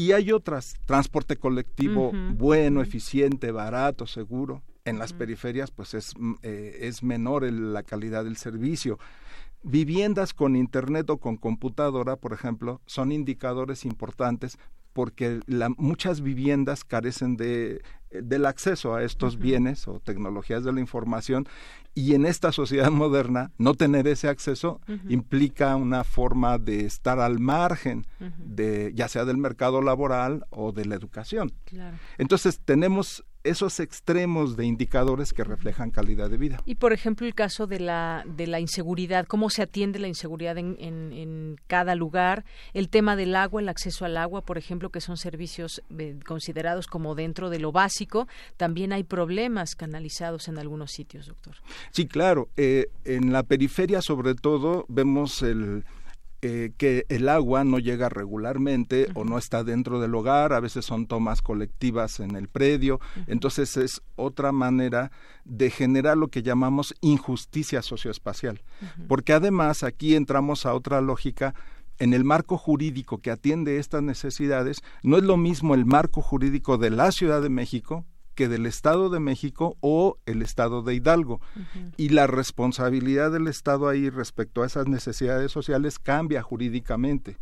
Y hay otras, transporte colectivo bueno, eficiente, barato, seguro. En las periferias pues es, mm, eh, es menor la calidad del servicio. Viviendas con internet o con computadora, por ejemplo, son indicadores importantes porque muchas viviendas carecen de, del acceso a estos bienes o tecnologías de la información y en esta sociedad moderna no tener ese acceso implica una forma de estar al margen de ya sea del mercado laboral o de la educación. Entonces tenemos esos extremos de indicadores que reflejan calidad de vida. Y por ejemplo el caso de la de la inseguridad, cómo se atiende la inseguridad en, en, cada lugar, el tema del agua, el acceso al agua, por ejemplo, que son servicios eh, considerados como dentro de lo básico, también hay problemas canalizados en algunos sitios, doctor. Sí, claro. Eh, en la periferia, sobre todo, vemos el eh, que el agua no llega regularmente o no está dentro del hogar, a veces son tomas colectivas en el predio, entonces es otra manera de generar lo que llamamos injusticia socioespacial, porque además aquí entramos a otra lógica. En el marco jurídico que atiende estas necesidades, no es lo mismo el marco jurídico de la Ciudad de México que del Estado de México o el Estado de Hidalgo. Y la responsabilidad del Estado ahí respecto a esas necesidades sociales cambia jurídicamente.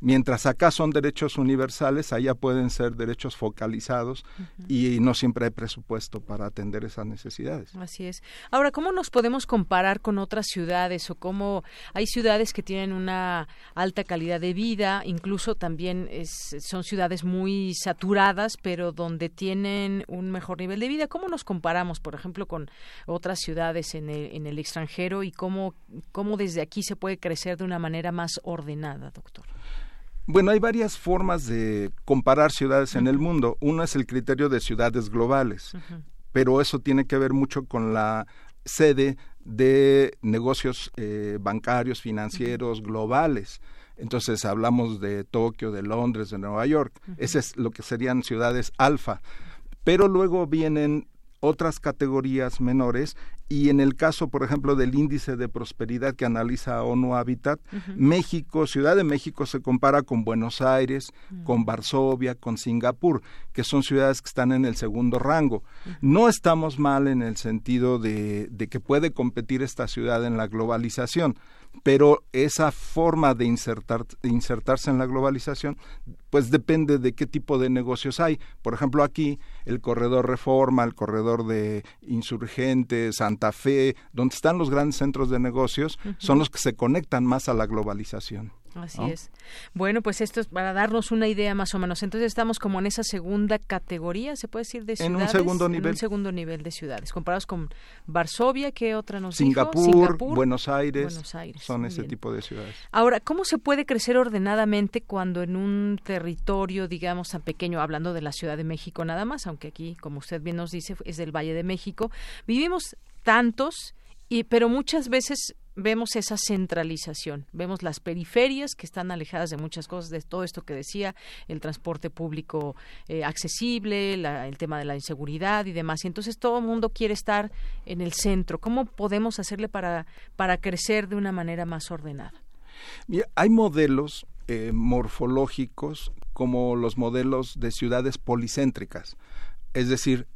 Mientras acá son derechos universales, allá pueden ser derechos focalizados y no siempre hay presupuesto para atender esas necesidades. Así es. Ahora, ¿cómo nos podemos comparar con otras ciudades o cómo hay ciudades que tienen una alta calidad de vida, incluso también son ciudades muy saturadas, pero donde tienen un mejor nivel de vida? ¿Cómo nos comparamos, por ejemplo, con otras ciudades en el, en el extranjero y cómo, cómo desde aquí se puede crecer de una manera más ordenada, doctor? Bueno, hay varias formas de comparar ciudades en el mundo. Uno es el criterio de ciudades globales, pero eso tiene que ver mucho con la sede de negocios eh, bancarios, financieros, globales. Entonces hablamos de Tokio, de Londres, de Nueva York. Ese es lo que serían ciudades alfa. Pero luego vienen otras categorías menores y en el caso, por ejemplo, del índice de prosperidad que analiza ONU Habitat, México, Ciudad de México se compara con Buenos Aires, con Varsovia, con Singapur, que son ciudades que están en el segundo rango. No estamos mal en el sentido de, de que puede competir esta ciudad en la globalización pero esa forma de, insertar, insertarse en la globalización pues depende de qué tipo de negocios hay. Por ejemplo, aquí el corredor Reforma, el corredor de Insurgentes, Santa Fe, donde están los grandes centros de negocios, son los que se conectan más a la globalización. Así es. Bueno, pues esto es para darnos una idea más o menos. Entonces estamos como en esa segunda categoría, se puede decir, de ciudades. En un segundo nivel. En un segundo nivel de ciudades. Comparados con Varsovia, ¿qué otra nos Singapur, dijo? Singapur, Buenos Aires. Buenos Aires. Son ese tipo de ciudades. Ahora, ¿cómo se puede crecer ordenadamente cuando en un territorio, digamos, tan pequeño, hablando de la Ciudad de México nada más, aunque aquí, como usted bien nos dice, es del Valle de México, vivimos tantos, y, pero muchas veces vemos esa centralización, vemos las periferias que están alejadas de muchas cosas, de todo esto que decía, el transporte público eh, accesible, el tema de la inseguridad y demás. Y entonces todo el mundo quiere estar en el centro. ¿Cómo podemos hacerle para, para crecer de una manera más ordenada? hay modelos eh, morfológicos como los modelos de ciudades policéntricas, es decir,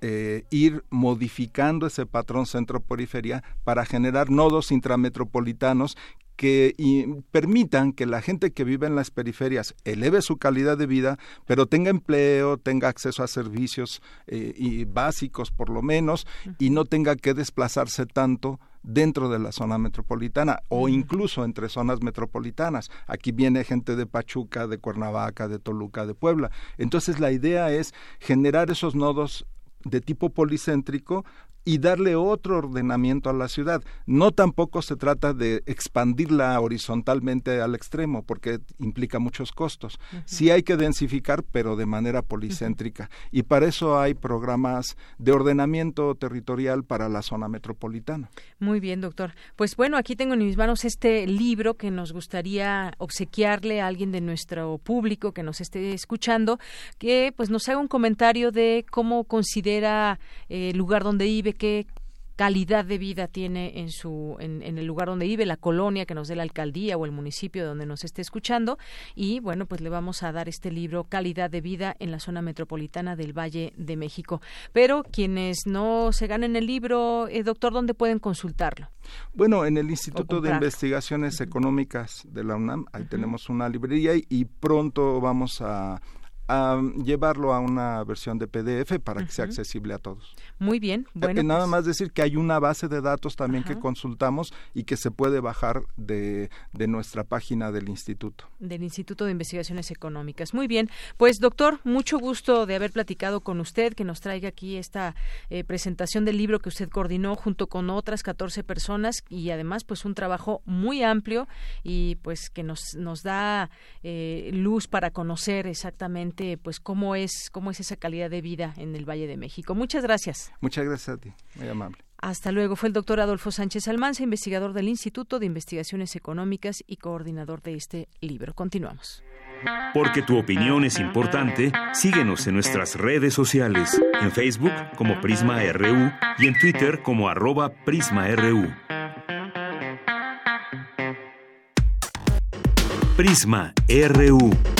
eh, ir modificando ese patrón centro-periferia para generar nodos intrametropolitanos que permitan que la gente que vive en las periferias eleve su calidad de vida, pero tenga empleo, tenga acceso a servicios eh, y básicos por lo menos, y no tenga que desplazarse tanto dentro de la zona metropolitana o incluso entre zonas metropolitanas. Aquí viene gente de Pachuca, de Cuernavaca, de Toluca, de Puebla. Entonces la idea es generar esos nodos de tipo policéntrico y darle otro ordenamiento a la ciudad. No tampoco se trata de expandirla horizontalmente al extremo, porque implica muchos costos. Sí hay que densificar, pero de manera policéntrica. Y para eso hay programas de ordenamiento territorial para la zona metropolitana. Muy bien, doctor. Pues bueno, aquí tengo en mis manos este libro que nos gustaría obsequiarle a alguien de nuestro público que nos esté escuchando, que pues nos haga un comentario de cómo considera eh, el lugar donde vive qué calidad de vida tiene en su en, el lugar donde vive la colonia que nos dé la alcaldía o el municipio donde nos esté escuchando. Y bueno pues le vamos a dar este libro calidad de vida en la zona metropolitana del Valle de México. Pero quienes no se ganen el libro eh, doctor dónde pueden consultarlo bueno en el Instituto de Investigaciones Económicas de la UNAM ahí tenemos una librería y pronto vamos a a llevarlo a una versión de PDF para que sea accesible a todos. Muy bien. Eh, bueno, nada pues más decir que hay una base de datos también que consultamos y que se puede bajar de, de, nuestra página del instituto. Del Instituto de Investigaciones Económicas. Muy bien. Pues doctor, mucho gusto de haber platicado con usted, que nos traiga aquí esta eh, presentación del libro que usted coordinó junto con otras 14 personas y además pues un trabajo muy amplio y pues que nos, nos da eh, luz para conocer exactamente pues cómo es cómo es esa calidad de vida en el Valle de México. Muchas gracias. Muchas gracias a ti, muy amable. Hasta luego. Fue el doctor Adolfo Sánchez Almanza, investigador del Instituto de Investigaciones Económicas y coordinador de este libro. Continuamos. Porque tu opinión es importante, síguenos en nuestras redes sociales, en Facebook como Prisma RU y en Twitter como arroba PrismaRU. Prisma RU.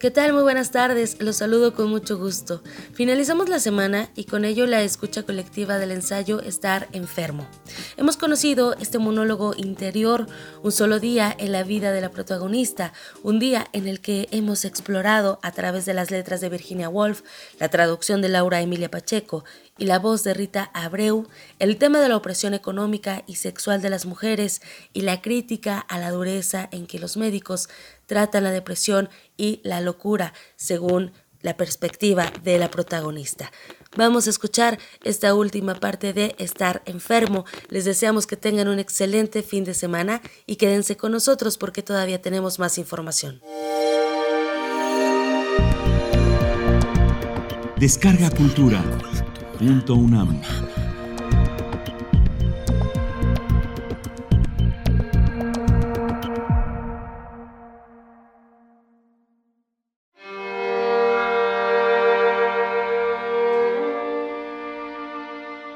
¿Qué tal? Muy buenas tardes, los saludo con mucho gusto. Finalizamos la semana y con ello la escucha colectiva del ensayo Estar enfermo. Hemos conocido este monólogo interior, un solo día en la vida de la protagonista, un día en el que hemos explorado a través de las letras de Virginia Woolf, la traducción de Laura Emilia Pacheco y la voz de Rita Abreu, el tema de la opresión económica y sexual de las mujeres y la crítica a la dureza en que los médicos tratan la depresión y la locura según la perspectiva de la protagonista. Vamos a escuchar esta última parte de Estar enfermo. Les deseamos que tengan un excelente fin de semana y quédense con nosotros porque todavía tenemos más información. Descarga Cultura. Punto UNAM.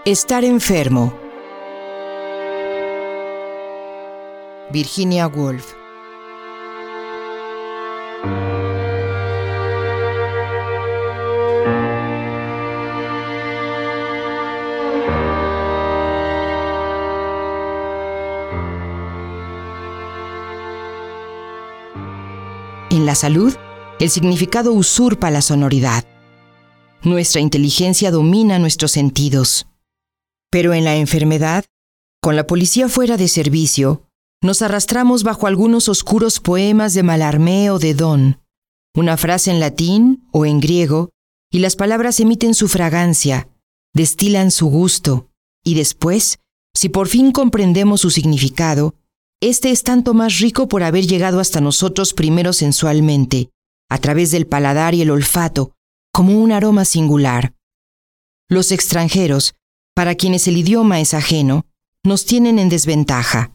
Estar enfermo. Virginia Woolf. En la salud, el significado usurpa la sonoridad. Nuestra inteligencia domina nuestros sentidos. Pero en la enfermedad, con la policía fuera de servicio, nos arrastramos bajo algunos oscuros poemas de Malarmé o de Don, una frase en latín o en griego, y las palabras emiten su fragancia, destilan su gusto, y después, si por fin comprendemos su significado, este es tanto más rico por haber llegado hasta nosotros primero sensualmente, a través del paladar y el olfato, como un aroma singular. Los extranjeros, para quienes el idioma es ajeno, nos tienen en desventaja.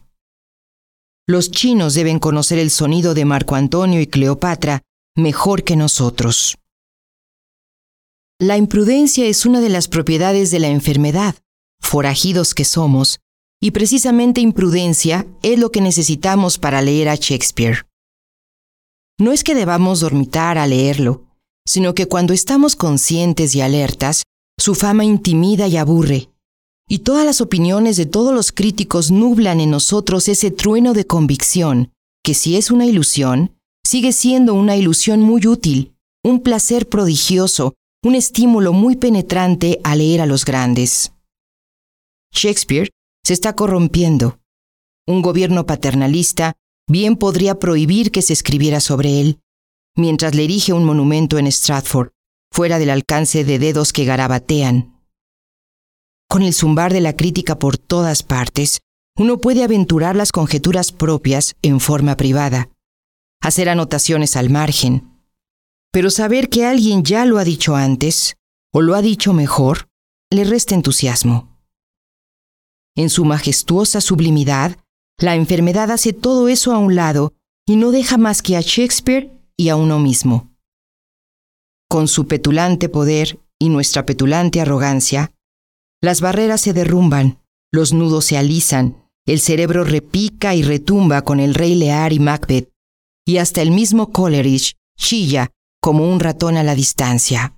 Los chinos deben conocer el sonido de Marco Antonio y Cleopatra mejor que nosotros. La imprudencia es una de las propiedades de la enfermedad, forajidos que somos, y precisamente imprudencia es lo que necesitamos para leer a Shakespeare. No es que debamos dormitar a leerlo, sino que cuando estamos conscientes y alertas, su fama intimida y aburre, y todas las opiniones de todos los críticos nublan en nosotros ese trueno de convicción, que si es una ilusión, sigue siendo una ilusión muy útil, un placer prodigioso, un estímulo muy penetrante a leer a los grandes. Shakespeare se está corrompiendo. Un gobierno paternalista bien podría prohibir que se escribiera sobre él, mientras le erige un monumento en Stratford, fuera del alcance de dedos que garabatean. Con el zumbar de la crítica por todas partes, uno puede aventurar las conjeturas propias en forma privada, hacer anotaciones al margen, pero saber que alguien ya lo ha dicho antes, o lo ha dicho mejor, le resta entusiasmo. En su majestuosa sublimidad, la enfermedad hace todo eso a un lado y no deja más que a Shakespeare y a uno mismo. Con su petulante poder y nuestra petulante arrogancia, las barreras se derrumban, los nudos se alisan, el cerebro repica y retumba con el rey Lear y Macbeth, y hasta el mismo Coleridge chilla como un ratón a la distancia.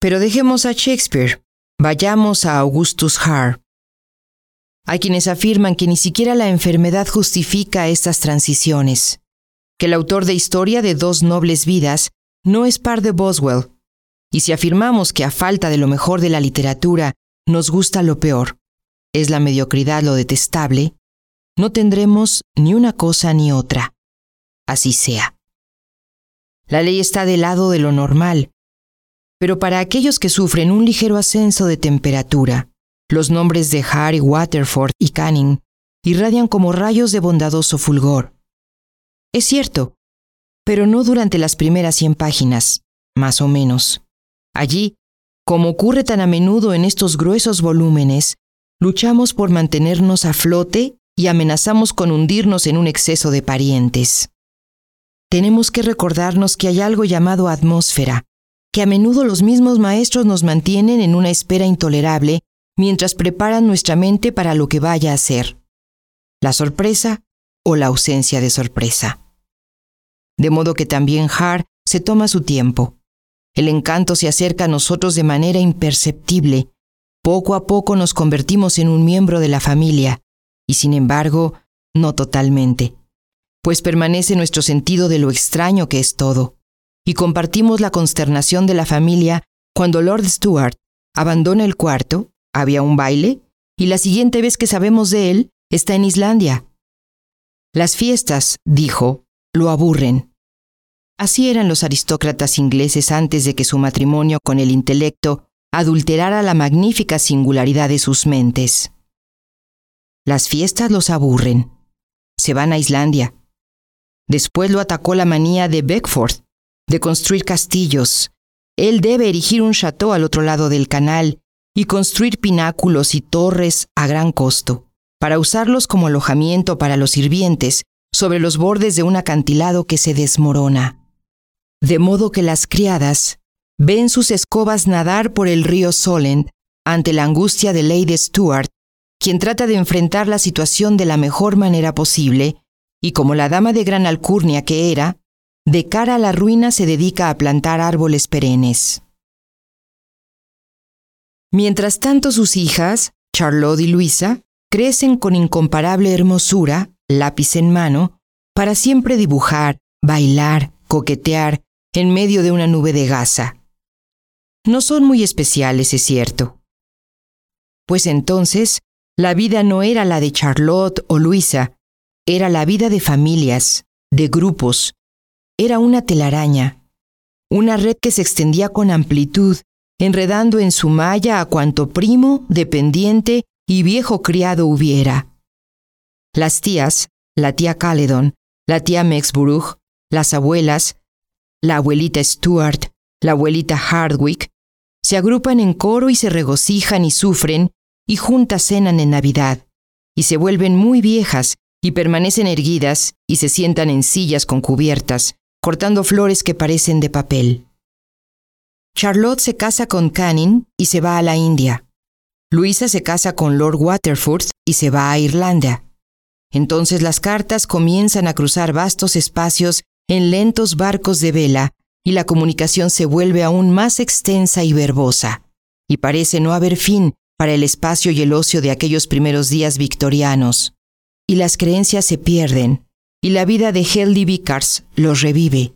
Pero dejemos a Shakespeare, vayamos a Augustus Hart. Hay quienes afirman que ni siquiera la enfermedad justifica estas transiciones que el autor de Historia de dos nobles vidas no es par de Boswell. Y si afirmamos que a falta de lo mejor de la literatura nos gusta lo peor, es la mediocridad lo detestable, no tendremos ni una cosa ni otra. Así sea. La ley está del lado de lo normal, pero para aquellos que sufren un ligero ascenso de temperatura, los nombres de Harry Waterford y Canning irradian como rayos de bondadoso fulgor. Es cierto, pero no durante las primeras 100 páginas, más o menos. Allí, como ocurre tan a menudo en estos gruesos volúmenes, luchamos por mantenernos a flote y amenazamos con hundirnos en un exceso de parientes. Tenemos que recordarnos que hay algo llamado atmósfera, que a menudo los mismos maestros nos mantienen en una espera intolerable mientras preparan nuestra mente para lo que vaya a ser. La sorpresa o la ausencia de sorpresa. De modo que también Har se toma su tiempo. El encanto se acerca a nosotros de manera imperceptible. Poco a poco nos convertimos en un miembro de la familia, y sin embargo, no totalmente, pues permanece nuestro sentido de lo extraño que es todo, y compartimos la consternación de la familia cuando Lord Stuart abandona el cuarto, había un baile, y la siguiente vez que sabemos de él está en Islandia. Las fiestas, dijo, lo aburren. Así eran los aristócratas ingleses antes de que su matrimonio con el intelecto adulterara la magnífica singularidad de sus mentes. Las fiestas los aburren. Se van a Islandia. Después lo atacó la manía de Beckford, de construir castillos. Él debe erigir un chateau al otro lado del canal y construir pináculos y torres a gran costo, para usarlos como alojamiento para los sirvientes sobre los bordes de un acantilado que se desmorona. De modo que las criadas ven sus escobas nadar por el río Solent ante la angustia de Lady Stuart, quien trata de enfrentar la situación de la mejor manera posible, y como la dama de gran alcurnia que era, de cara a la ruina se dedica a plantar árboles perennes. Mientras tanto sus hijas, Charlotte y Luisa, crecen con incomparable hermosura, lápiz en mano, para siempre dibujar, bailar, coquetear en medio de una nube de gasa. No son muy especiales, es cierto. Pues entonces, la vida no era la de Charlotte o Luisa, era la vida de familias, de grupos. Era una telaraña, una red que se extendía con amplitud enredando en su malla a cuanto primo, dependiente y viejo criado hubiera. Las tías, la tía Caledon, la tía Mexborough, las abuelas, la abuelita Stuart, la abuelita Hardwick, se agrupan en coro y se regocijan y sufren, y juntas cenan en Navidad, y se vuelven muy viejas, y permanecen erguidas, y se sientan en sillas con cubiertas, cortando flores que parecen de papel. Charlotte se casa con Canning y se va a la India. Luisa se casa con Lord Waterford y se va a Irlanda. Entonces las cartas comienzan a cruzar vastos espacios en lentos barcos de vela y la comunicación se vuelve aún más extensa y verbosa, y parece no haber fin para el espacio y el ocio de aquellos primeros días victorianos. Y las creencias se pierden, y la vida de Heldy Vicars los revive.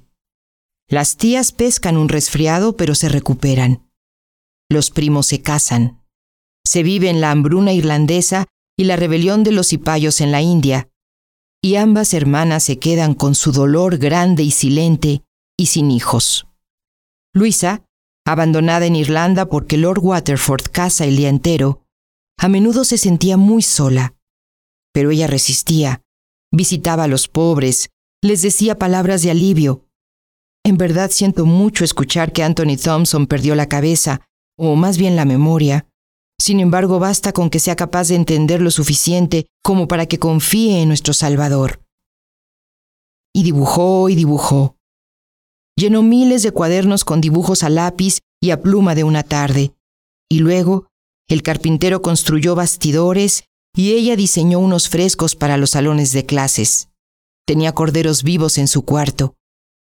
Las tías pescan un resfriado pero se recuperan. Los primos se casan. Se vive en la hambruna irlandesa y la rebelión de los cipayos en la India. Y ambas hermanas se quedan con su dolor grande y silente y sin hijos. Luisa, abandonada en Irlanda porque Lord Waterford casa el día entero, a menudo se sentía muy sola. Pero ella resistía, visitaba a los pobres, les decía palabras de alivio, en verdad siento mucho escuchar que Anthony Thompson perdió la cabeza, o más bien la memoria. Sin embargo, basta con que sea capaz de entender lo suficiente como para que confíe en nuestro Salvador. Y dibujó y dibujó. Llenó miles de cuadernos con dibujos a lápiz y a pluma de una tarde. Y luego, el carpintero construyó bastidores y ella diseñó unos frescos para los salones de clases. Tenía corderos vivos en su cuarto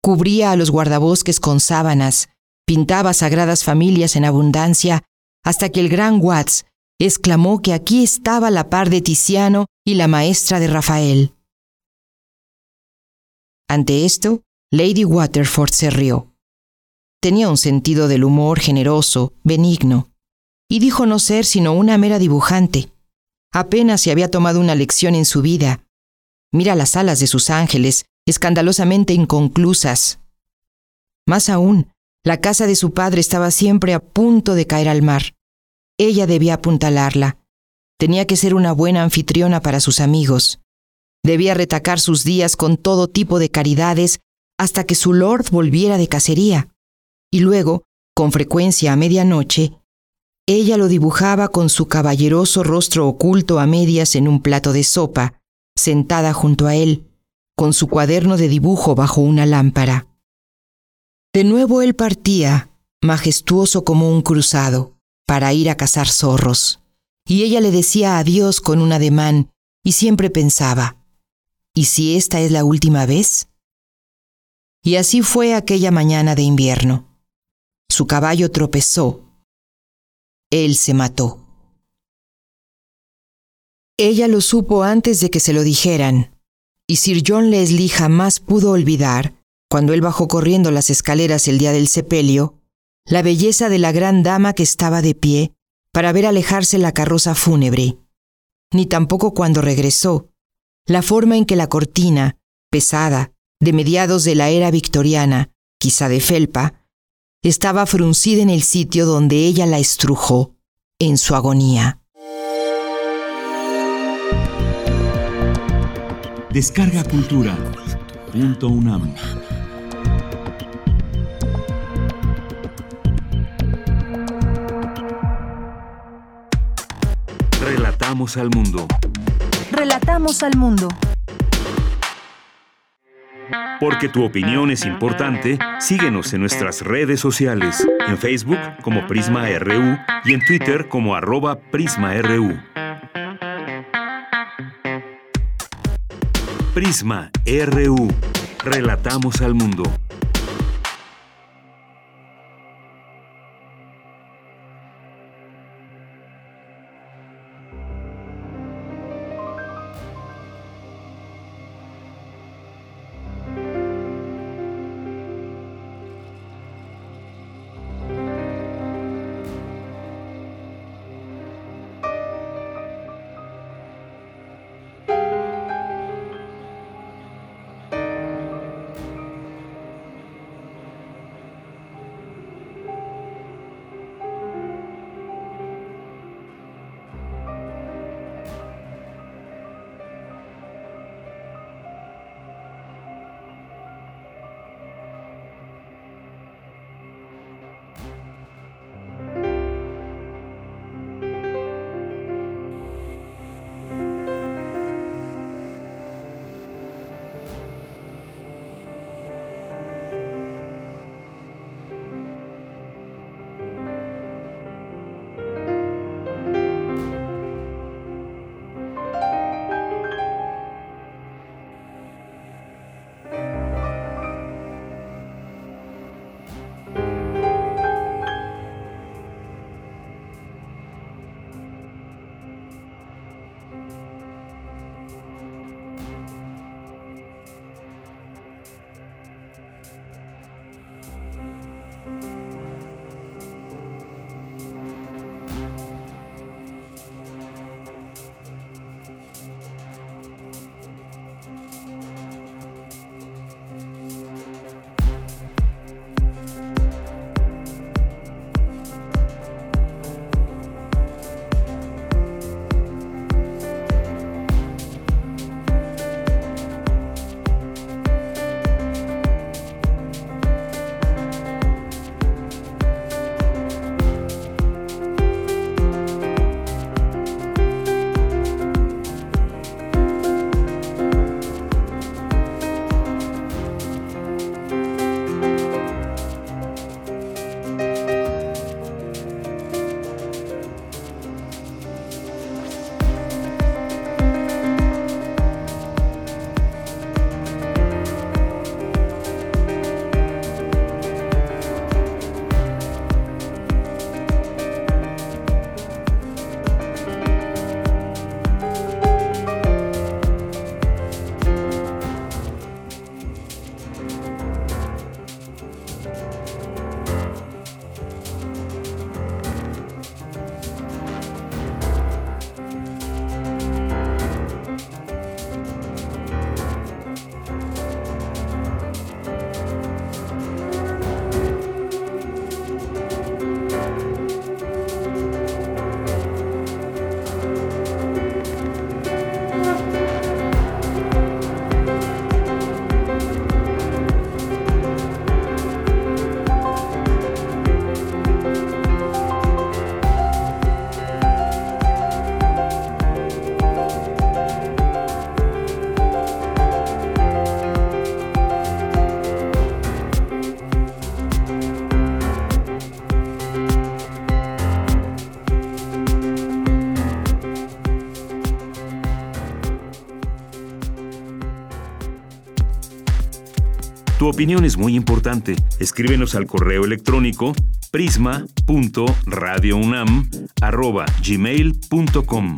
cubría a los guardabosques con sábanas, pintaba sagradas familias en abundancia, hasta que el gran Watts exclamó que aquí estaba la par de Tiziano y la maestra de Rafael. Ante esto, Lady Waterford se rió. Tenía un sentido del humor generoso, benigno, y dijo no ser sino una mera dibujante. Apenas se había tomado una lección en su vida. Mira las alas de sus ángeles, escandalosamente inconclusas. Más aún, la casa de su padre estaba siempre a punto de caer al mar. Ella debía apuntalarla. Tenía que ser una buena anfitriona para sus amigos. Debía retacar sus días con todo tipo de caridades hasta que su lord volviera de cacería. Y luego, con frecuencia a medianoche, ella lo dibujaba con su caballeroso rostro oculto a medias en un plato de sopa, sentada junto a él, con su cuaderno de dibujo bajo una lámpara. De nuevo él partía, majestuoso como un cruzado, para ir a cazar zorros, y ella le decía adiós con un ademán, y siempre pensaba, ¿y si esta es la última vez? Y así fue aquella mañana de invierno. Su caballo tropezó. Él se mató. Ella lo supo antes de que se lo dijeran, y Sir John Leslie jamás pudo olvidar, cuando él bajó corriendo las escaleras el día del sepelio, la belleza de la gran dama que estaba de pie para ver alejarse la carroza fúnebre, ni tampoco cuando regresó, la forma en que la cortina, pesada, de mediados de la era victoriana, quizá de felpa, estaba fruncida en el sitio donde ella la estrujó, en su agonía. Descarga Cultura. Punto UNAM. Relatamos al mundo. Relatamos al mundo. Porque tu opinión es importante, síguenos en nuestras redes sociales, en Facebook como Prisma RU y en Twitter como arroba PrismaRU. Prisma RU. Relatamos al mundo. Opinión es muy importante. Escríbenos al correo electrónico prisma.radiounam@gmail.com.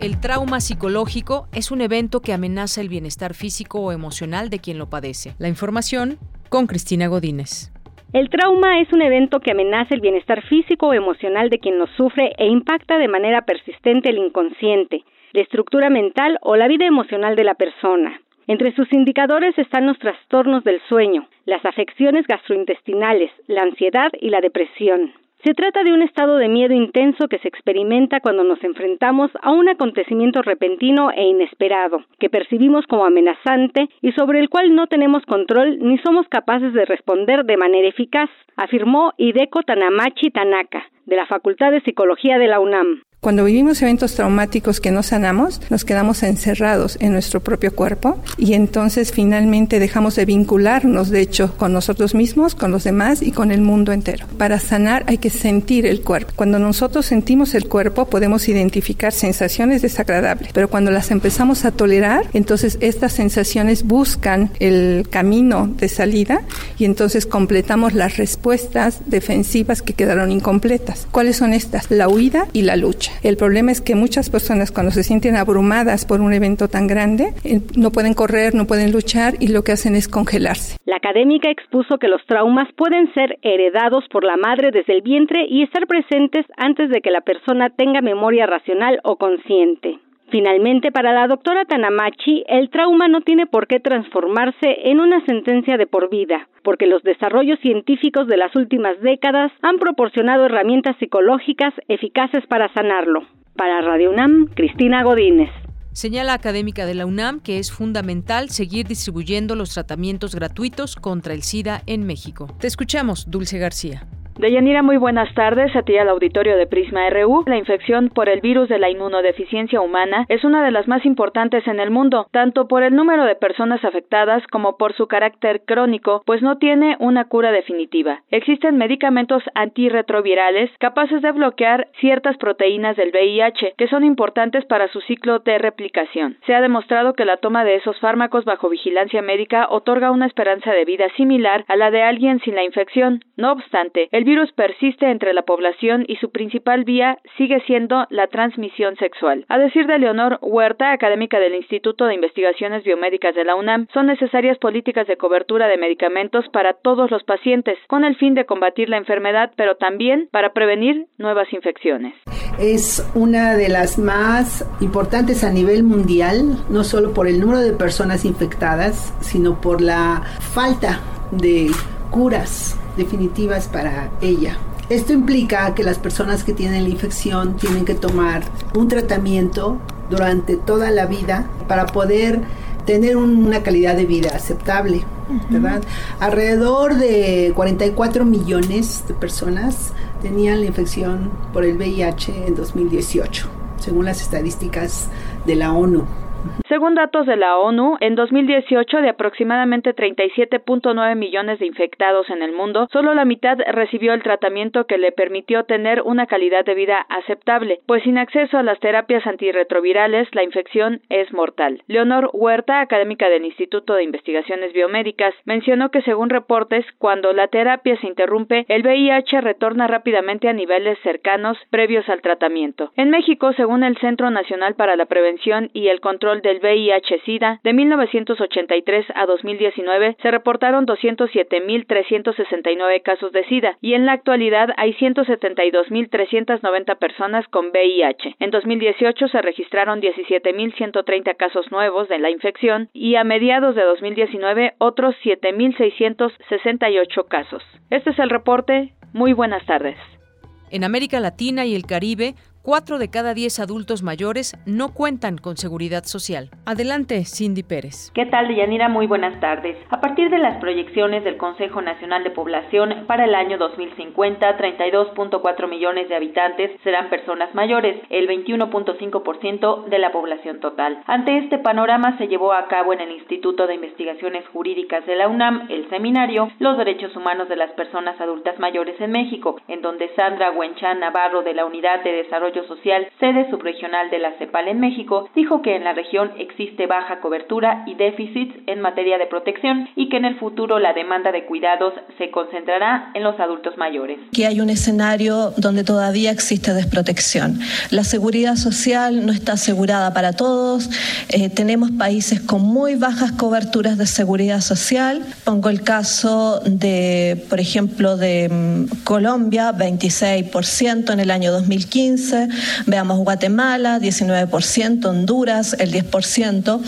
El trauma psicológico es un evento que amenaza el bienestar físico o emocional de quien lo padece. La información con Cristina Godínez. El trauma es un evento que amenaza el bienestar físico o emocional de quien lo sufre e impacta de manera persistente el inconsciente, la estructura mental o la vida emocional de la persona. Entre sus indicadores están los trastornos del sueño, las afecciones gastrointestinales, la ansiedad y la depresión. Se trata de un estado de miedo intenso que se experimenta cuando nos enfrentamos a un acontecimiento repentino e inesperado, que percibimos como amenazante y sobre el cual no tenemos control ni somos capaces de responder de manera eficaz, afirmó Hideko Tanamachi Tanaka, de la Facultad de Psicología de la UNAM. Cuando vivimos eventos traumáticos que no sanamos, nos quedamos encerrados en nuestro propio cuerpo y entonces finalmente dejamos de vincularnos, de hecho, con nosotros mismos, con los demás y con el mundo entero. Para sanar hay que sentir el cuerpo. Cuando nosotros sentimos el cuerpo podemos identificar sensaciones desagradables, pero cuando las empezamos a tolerar, entonces estas sensaciones buscan el camino de salida y entonces completamos las respuestas defensivas que quedaron incompletas. ¿Cuáles son estas? La huida y la lucha. El problema es que muchas personas cuando se sienten abrumadas por un evento tan grande, eh, no pueden correr, no pueden luchar y lo que hacen es congelarse. La académica expuso que los traumas pueden ser heredados por la madre desde el vientre y estar presentes antes de que la persona tenga memoria racional o consciente. Finalmente, para la doctora Tanamachi, el trauma no tiene por qué transformarse en una sentencia de por vida, porque los desarrollos científicos de las últimas décadas han proporcionado herramientas psicológicas eficaces para sanarlo. Para Radio UNAM, Cristina Godínez. Señala académica de la UNAM que es fundamental seguir distribuyendo los tratamientos gratuitos contra el SIDA en México. Te escuchamos, Dulce García. Deyanira, muy buenas tardes. A ti al auditorio de Prisma RU. La infección por el virus de la inmunodeficiencia humana es una de las más importantes en el mundo, tanto por el número de personas afectadas como por su carácter crónico, pues no tiene una cura definitiva. Existen medicamentos antirretrovirales capaces de bloquear ciertas proteínas del VIH que son importantes para su ciclo de replicación. Se ha demostrado que la toma de esos fármacos bajo vigilancia médica otorga una esperanza de vida similar a la de alguien sin la infección. No obstante, el el virus persiste entre la población y su principal vía sigue siendo la transmisión sexual. A decir de Leonor Huerta, académica del Instituto de Investigaciones Biomédicas de la UNAM, son necesarias políticas de cobertura de medicamentos para todos los pacientes, con el fin de combatir la enfermedad, pero también para prevenir nuevas infecciones. Es una de las más importantes a nivel mundial, no solo por el número de personas infectadas, sino por la falta de curas definitivas para ella. Esto implica que las personas que tienen la infección tienen que tomar un tratamiento durante toda la vida para poder tener una calidad de vida aceptable, ¿verdad? Alrededor de 44 millones de personas tenían la infección por el VIH en 2018, según las estadísticas de la ONU. Según datos de la ONU, en 2018 de aproximadamente 37.9 millones de infectados en el mundo, solo la mitad recibió el tratamiento que le permitió tener una calidad de vida aceptable, pues sin acceso a las terapias antirretrovirales la infección es mortal. Leonor Huerta, académica del Instituto de Investigaciones Biomédicas, mencionó que según reportes, cuando la terapia se interrumpe, el VIH retorna rápidamente a niveles cercanos previos al tratamiento. En México, según el Centro Nacional para la Prevención y el Control del VIH-Sida, de 1983 a 2019 se reportaron 207.369 casos de SIDA y en la actualidad hay 172.390 personas con VIH. En 2018 se registraron 17.130 casos nuevos de la infección y a mediados de 2019 otros 7.668 casos. Este es el reporte. Muy buenas tardes. En América Latina y el Caribe, cuatro de cada diez adultos mayores no cuentan con seguridad social. Adelante, Cindy Pérez. ¿Qué tal, Deyanira? Muy buenas tardes. A partir de las proyecciones del Consejo Nacional de Población, para el año 2050, 32.4 millones de habitantes serán personas mayores, el 21.5% de la población total. Ante este panorama se llevó a cabo en el Instituto de Investigaciones Jurídicas de la UNAM el seminario Los Derechos Humanos de las Personas Adultas Mayores en México, en donde Sandra Huenchan Navarro de la Unidad de Desarrollo Social, sede subregional de la CEPAL en México, dijo que en la región existe baja cobertura y déficits en materia de protección y que en el futuro la demanda de cuidados se concentrará en los adultos mayores. Que hay un escenario donde todavía existe desprotección. La seguridad social no está asegurada para todos. Eh, tenemos países con muy bajas coberturas de seguridad social. Pongo el caso de, por ejemplo, de mm, Colombia, 26% en el año 2015. Veamos Guatemala, 19%, Honduras, el 10%.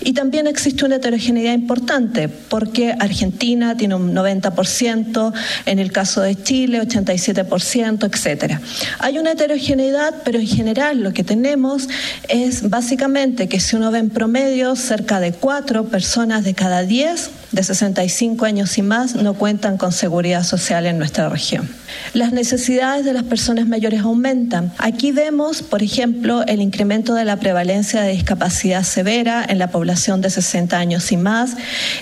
Y también existe una heterogeneidad importante, porque Argentina tiene un 90%, en el caso de Chile, 87%, etcétera. Hay una heterogeneidad, pero en general lo que tenemos es básicamente que si uno ve en promedio, cerca de cuatro personas de cada diez de 65 años y más no cuentan con seguridad social en nuestra región. Las necesidades de las personas mayores aumentan. Aquí vemos, por ejemplo, el incremento de la prevalencia de discapacidad severa en la población de 60 años y más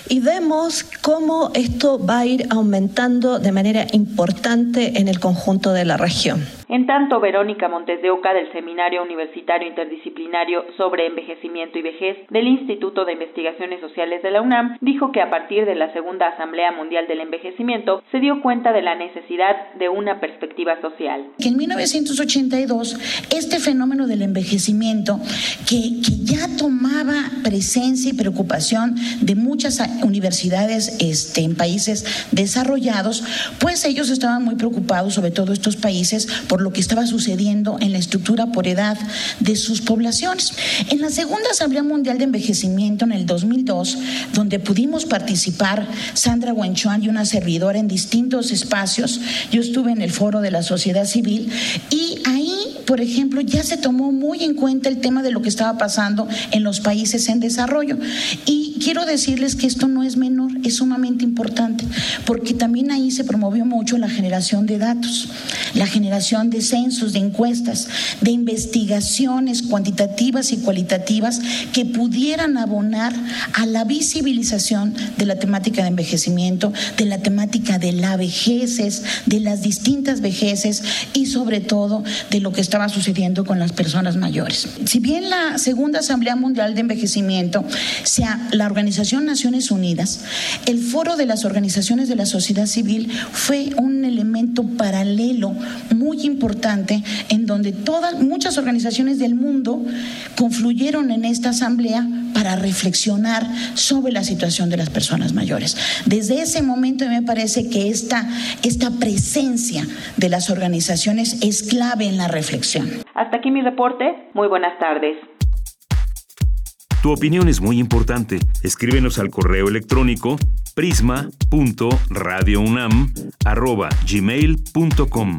y vemos cómo esto va a ir aumentando de manera importante en el conjunto de la región. En tanto, Verónica Montes de Oca del Seminario Universitario Interdisciplinario sobre Envejecimiento y Vejez del Instituto de Investigaciones Sociales de la UNAM dijo que a partir de la Segunda Asamblea Mundial del Envejecimiento se dio cuenta de la necesidad de una perspectiva social. en 1982 este fenómeno del envejecimiento que, que ya tomaba presencia y preocupación de muchas universidades este, en países desarrollados, pues ellos estaban muy preocupados, sobre todo estos países, por lo que estaba sucediendo en la estructura por edad de sus poblaciones. En la Segunda Asamblea Mundial de Envejecimiento en el 2002, donde pudimos participar Sandra Wenchuan y una servidora en distintos espacios, yo estuve en el foro de la sociedad civil y ahí, por ejemplo, ya se tomó muy en cuenta el tema de lo que estaba pasando en los países en desarrollo. Y quiero decirles que esto no es menor, es sumamente importante, porque también ahí se promovió mucho la generación de datos, la generación de censos, de encuestas, de investigaciones cuantitativas y cualitativas que pudieran abonar a la visibilización de la temática de envejecimiento, de la temática de la vejeces, de las distintas vejeces y sobre todo de lo que estaba sucediendo con las personas mayores. Si bien la Segunda Asamblea Mundial de Envejecimiento, sea la Organización Naciones Unidas, el Foro de las Organizaciones de la Sociedad Civil fue un elemento paralelo muy importante importante en donde todas, muchas organizaciones del mundo confluyeron en esta asamblea para reflexionar sobre la situación de las personas mayores. Desde ese momento me parece que esta, esta presencia de las organizaciones es clave en la reflexión. Hasta aquí mi reporte. Muy buenas tardes. Tu opinión es muy importante. Escríbenos al correo electrónico prisma.radiounam@gmail.com.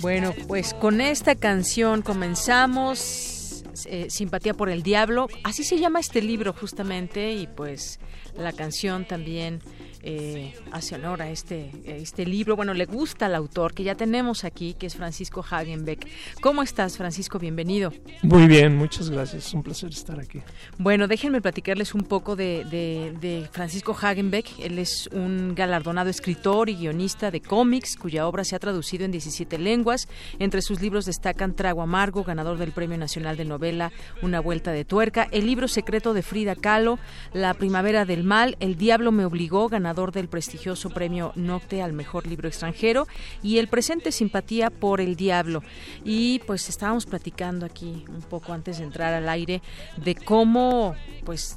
Bueno, pues con esta canción comenzamos. Eh, Simpatía por el Diablo. Así se llama este libro justamente y pues la canción también eh, hace honor a este, este libro. Bueno, le gusta al autor que ya tenemos aquí, que es Francisco Hagenbeck. ¿Cómo estás, Francisco? Bienvenido. Muy bien, muchas gracias. Es un placer estar aquí. Bueno, déjenme platicarles un poco de, de Francisco Hagenbeck. Él es un galardonado escritor y guionista de cómics, cuya obra se ha traducido en 17 lenguas. Entre sus libros destacan Trago Amargo, ganador del Premio Nacional de Novela Una Vuelta de Tuerca, El libro secreto de Frida Kahlo, La Primavera del Mal, El Diablo me obligó, ganador del prestigioso premio Nocte al mejor libro extranjero y el presente Simpatía por el Diablo. Y pues estábamos platicando aquí un poco antes de entrar al aire de cómo pues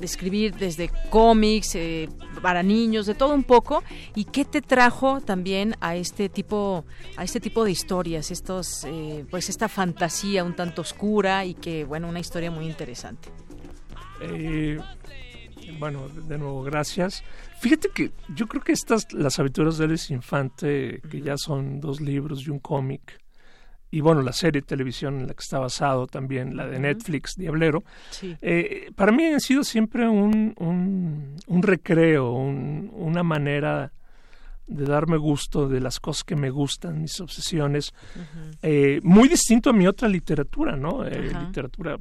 escribir desde cómics eh, para niños, de todo un poco y qué te trajo también a este tipo a este tipo de historias, estos eh, pues esta fantasía un tanto oscura y que bueno, una historia muy interesante. Eh, bueno, de nuevo, gracias. Fíjate que yo creo que estas, las aventuras de Alice Infante, que ya son dos libros y un cómic, y bueno, la serie de televisión en la que está basado también, la de Netflix, Diablero, eh, para mí han sido siempre un, un, recreo, una manera de darme gusto de las cosas que me gustan, mis obsesiones, eh, muy distinto a mi otra literatura, ¿no? Eh, literatura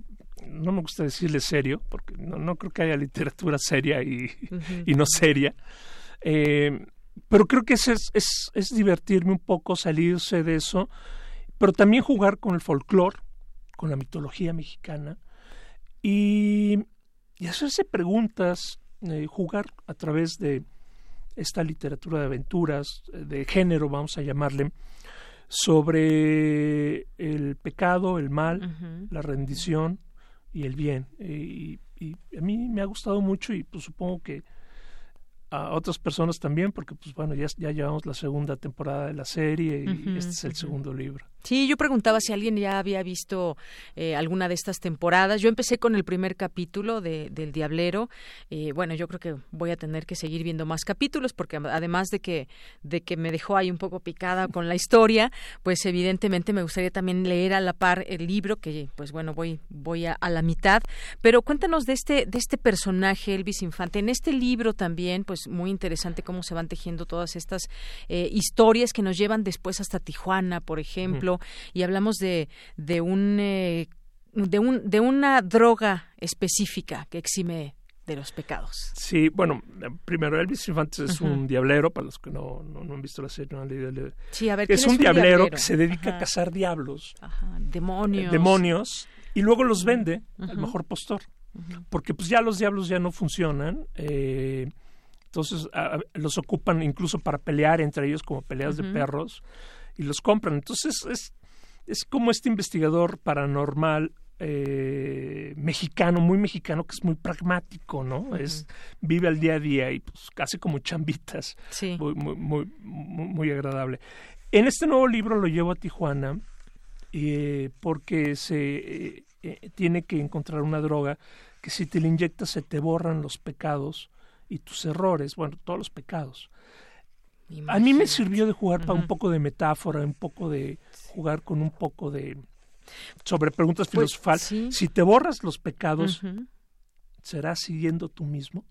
no me gusta decirle serio, porque no, creo que haya literatura seria y, no seria. Eh, pero creo que es, es, es, divertirme un poco, salirse de eso, pero también jugar con el folclore, con la mitología mexicana y, hacerse preguntas, eh, jugar a través de esta literatura de aventuras, de género, vamos a llamarle, sobre el pecado, el mal, la rendición, y el bien. Y, y, a mí me ha gustado mucho y pues supongo que a otras personas también, porque pues bueno, ya, ya llevamos la segunda temporada de la serie y este es el segundo libro. Sí, yo preguntaba si alguien ya había visto eh, alguna de estas temporadas. Yo empecé con el primer capítulo de, del Diablero. Eh, bueno, yo creo que voy a tener que seguir viendo más capítulos porque además de que de que me dejó ahí un poco picada con la historia, pues evidentemente me gustaría también leer a la par el libro que pues bueno voy voy a, la mitad. Pero cuéntanos de este de este personaje Elvis Infante. En este libro también, pues muy interesante cómo se van tejiendo todas estas eh, historias que nos llevan después hasta Tijuana, por ejemplo y hablamos de, de un... Eh, de, un, de una droga específica que exime de los pecados. Sí, bueno, primero Elvis Infantes es un diablero, para los que no, no, han visto la serie, no han leído Sí, a ver, es, un, diablero, que se dedica a cazar diablos, demonios. demonios, y luego los vende al mejor postor, porque pues ya los diablos ya no funcionan, eh, entonces los ocupan incluso para pelear entre ellos como peleas de perros, y los compran. Entonces es, es como este investigador paranormal eh, mexicano, muy mexicano, que es muy pragmático, ¿no? Es vive al día a día y pues casi como chambitas, muy, muy, muy, agradable. En este nuevo libro lo llevo a Tijuana eh, porque se eh, tiene que encontrar una droga que si te la inyectas se te borran los pecados y tus errores, bueno, todos los pecados. A mí me sirvió de jugar para un poco de metáfora, un poco de jugar con un poco de sobre preguntas pues, filosofales. Si te borras los pecados, ¿serás siguiendo tú mismo?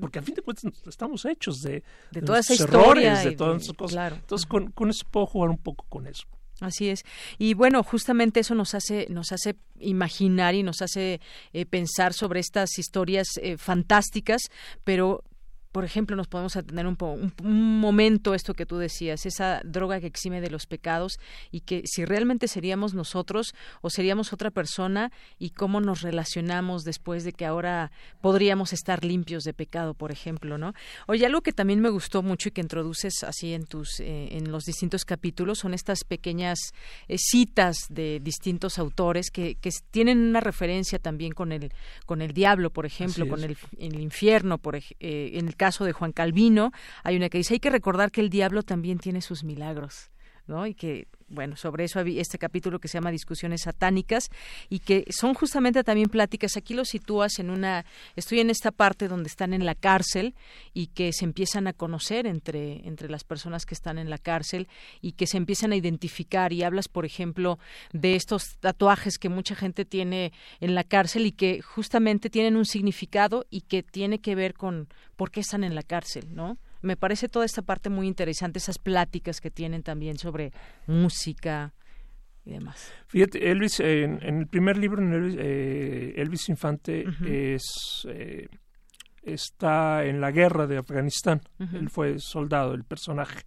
Porque a fin de cuentas estamos hechos de, de, toda esa historia, de todas esas cosas. Entonces con, con eso puedo jugar un poco con eso. Así es. Y bueno, justamente eso nos hace, nos hace imaginar y nos hace eh, pensar sobre estas historias eh, fantásticas, pero por ejemplo, nos podemos atender un, un, momento esto que tú decías, esa droga que exime de los pecados y que si realmente seríamos nosotros o seríamos otra persona y cómo nos relacionamos después de que ahora podríamos estar limpios de pecado, por ejemplo, ¿no? Oye, algo que también me gustó mucho y que introduces así en tus eh, en los distintos capítulos son estas pequeñas eh, citas de distintos autores que, que, tienen una referencia también con el con el diablo, por ejemplo, con el, el, infierno, por eh, en el caso de Juan Calvino, hay una que dice, hay que recordar que el diablo también tiene sus milagros. ¿No? Y que bueno, sobre eso había este capítulo que se llama Discusiones satánicas y que son justamente también pláticas. Aquí lo sitúas en una, estoy en esta parte donde están en la cárcel y que se empiezan a conocer entre, entre las personas que están en la cárcel y que se empiezan a identificar y hablas, por ejemplo, de estos tatuajes que mucha gente tiene en la cárcel y que justamente tienen un significado y que tiene que ver con por qué están en la cárcel, ¿no? Me parece toda esta parte muy interesante, esas pláticas que tienen también sobre música y demás. Fíjate, Elvis, en, el primer libro, en Elvis, eh, Infante, es, eh, está en la guerra de Afganistán. Él fue soldado, el personaje.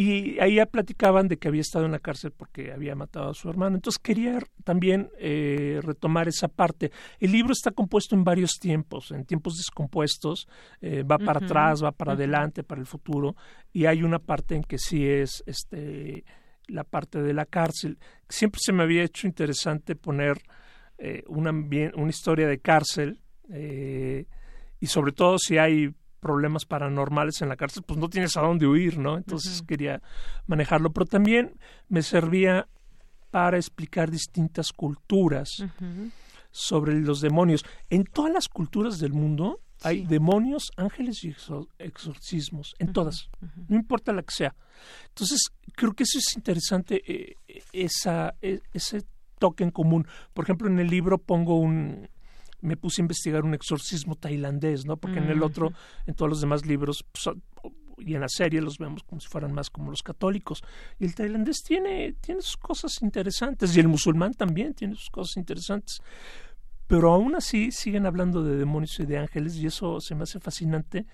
Y ahí ya platicaban de que había estado en la cárcel porque había matado a su hermano. Entonces quería también eh, retomar esa parte. El libro está compuesto en varios tiempos, en tiempos descompuestos, eh, va para atrás, va para adelante, para el futuro, y hay una parte en que sí es este la parte de la cárcel. Siempre se me había hecho interesante poner eh, una, una historia de cárcel y sobre todo si hay problemas paranormales en la cárcel, pues no tienes a dónde huir, ¿no? Entonces quería manejarlo, pero también me servía para explicar distintas culturas sobre los demonios. En todas las culturas del mundo hay demonios, ángeles y exorcismos, en todas, no importa la que sea. Entonces, creo que eso es interesante, eh, esa, e, ese toque en común. Por ejemplo, en el libro pongo un, me puse a investigar un exorcismo tailandés, ¿no? Porque en el otro, en todos los demás libros, pues, y en la serie los vemos como si fueran más como los católicos. Y el tailandés tiene, tiene sus cosas interesantes, y el musulmán también tiene sus cosas interesantes. Pero aún así siguen hablando de demonios y de ángeles, y eso se me hace fascinante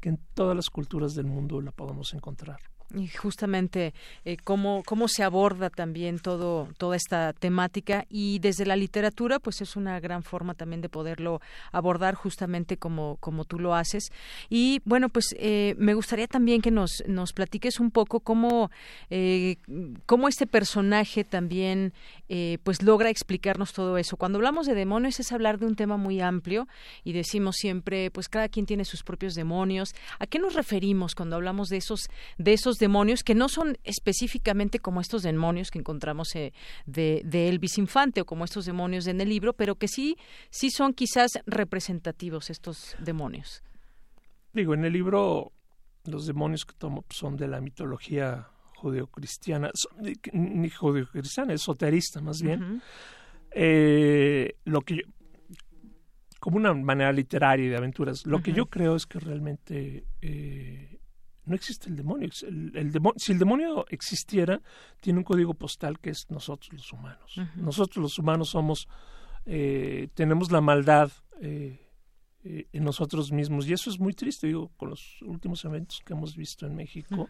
que en todas las culturas del mundo la podamos encontrar y justamente eh, cómo, cómo se aborda también todo, toda esta temática y desde la literatura pues es una gran forma también de poderlo abordar justamente como, como tú lo haces. Y bueno pues eh, me gustaría también que nos, nos platiques un poco cómo, eh, cómo este personaje también pues logra explicarnos todo eso. Cuando hablamos de demonios es hablar de un tema muy amplio y decimos siempre pues cada quien tiene sus propios demonios. ¿a qué nos referimos cuando hablamos de esos de esos demonios que no son específicamente como estos demonios que encontramos eh, de, de, Elvis Infante o como estos demonios en el libro, pero que sí, sí son quizás representativos estos demonios. Digo, en el libro los demonios que tomo son de la mitología judeocristiana, ni judeocristiana, esoterista más bien. Eh, lo que como una manera literaria de aventuras. Lo que yo creo es que realmente eh, no existe el demonio. El, Si el demonio existiera, tiene un código postal que es nosotros los humanos. Nosotros los humanos somos, eh, tenemos la maldad eh, eh, en nosotros mismos y eso es muy triste. Digo, con los últimos eventos que hemos visto en México,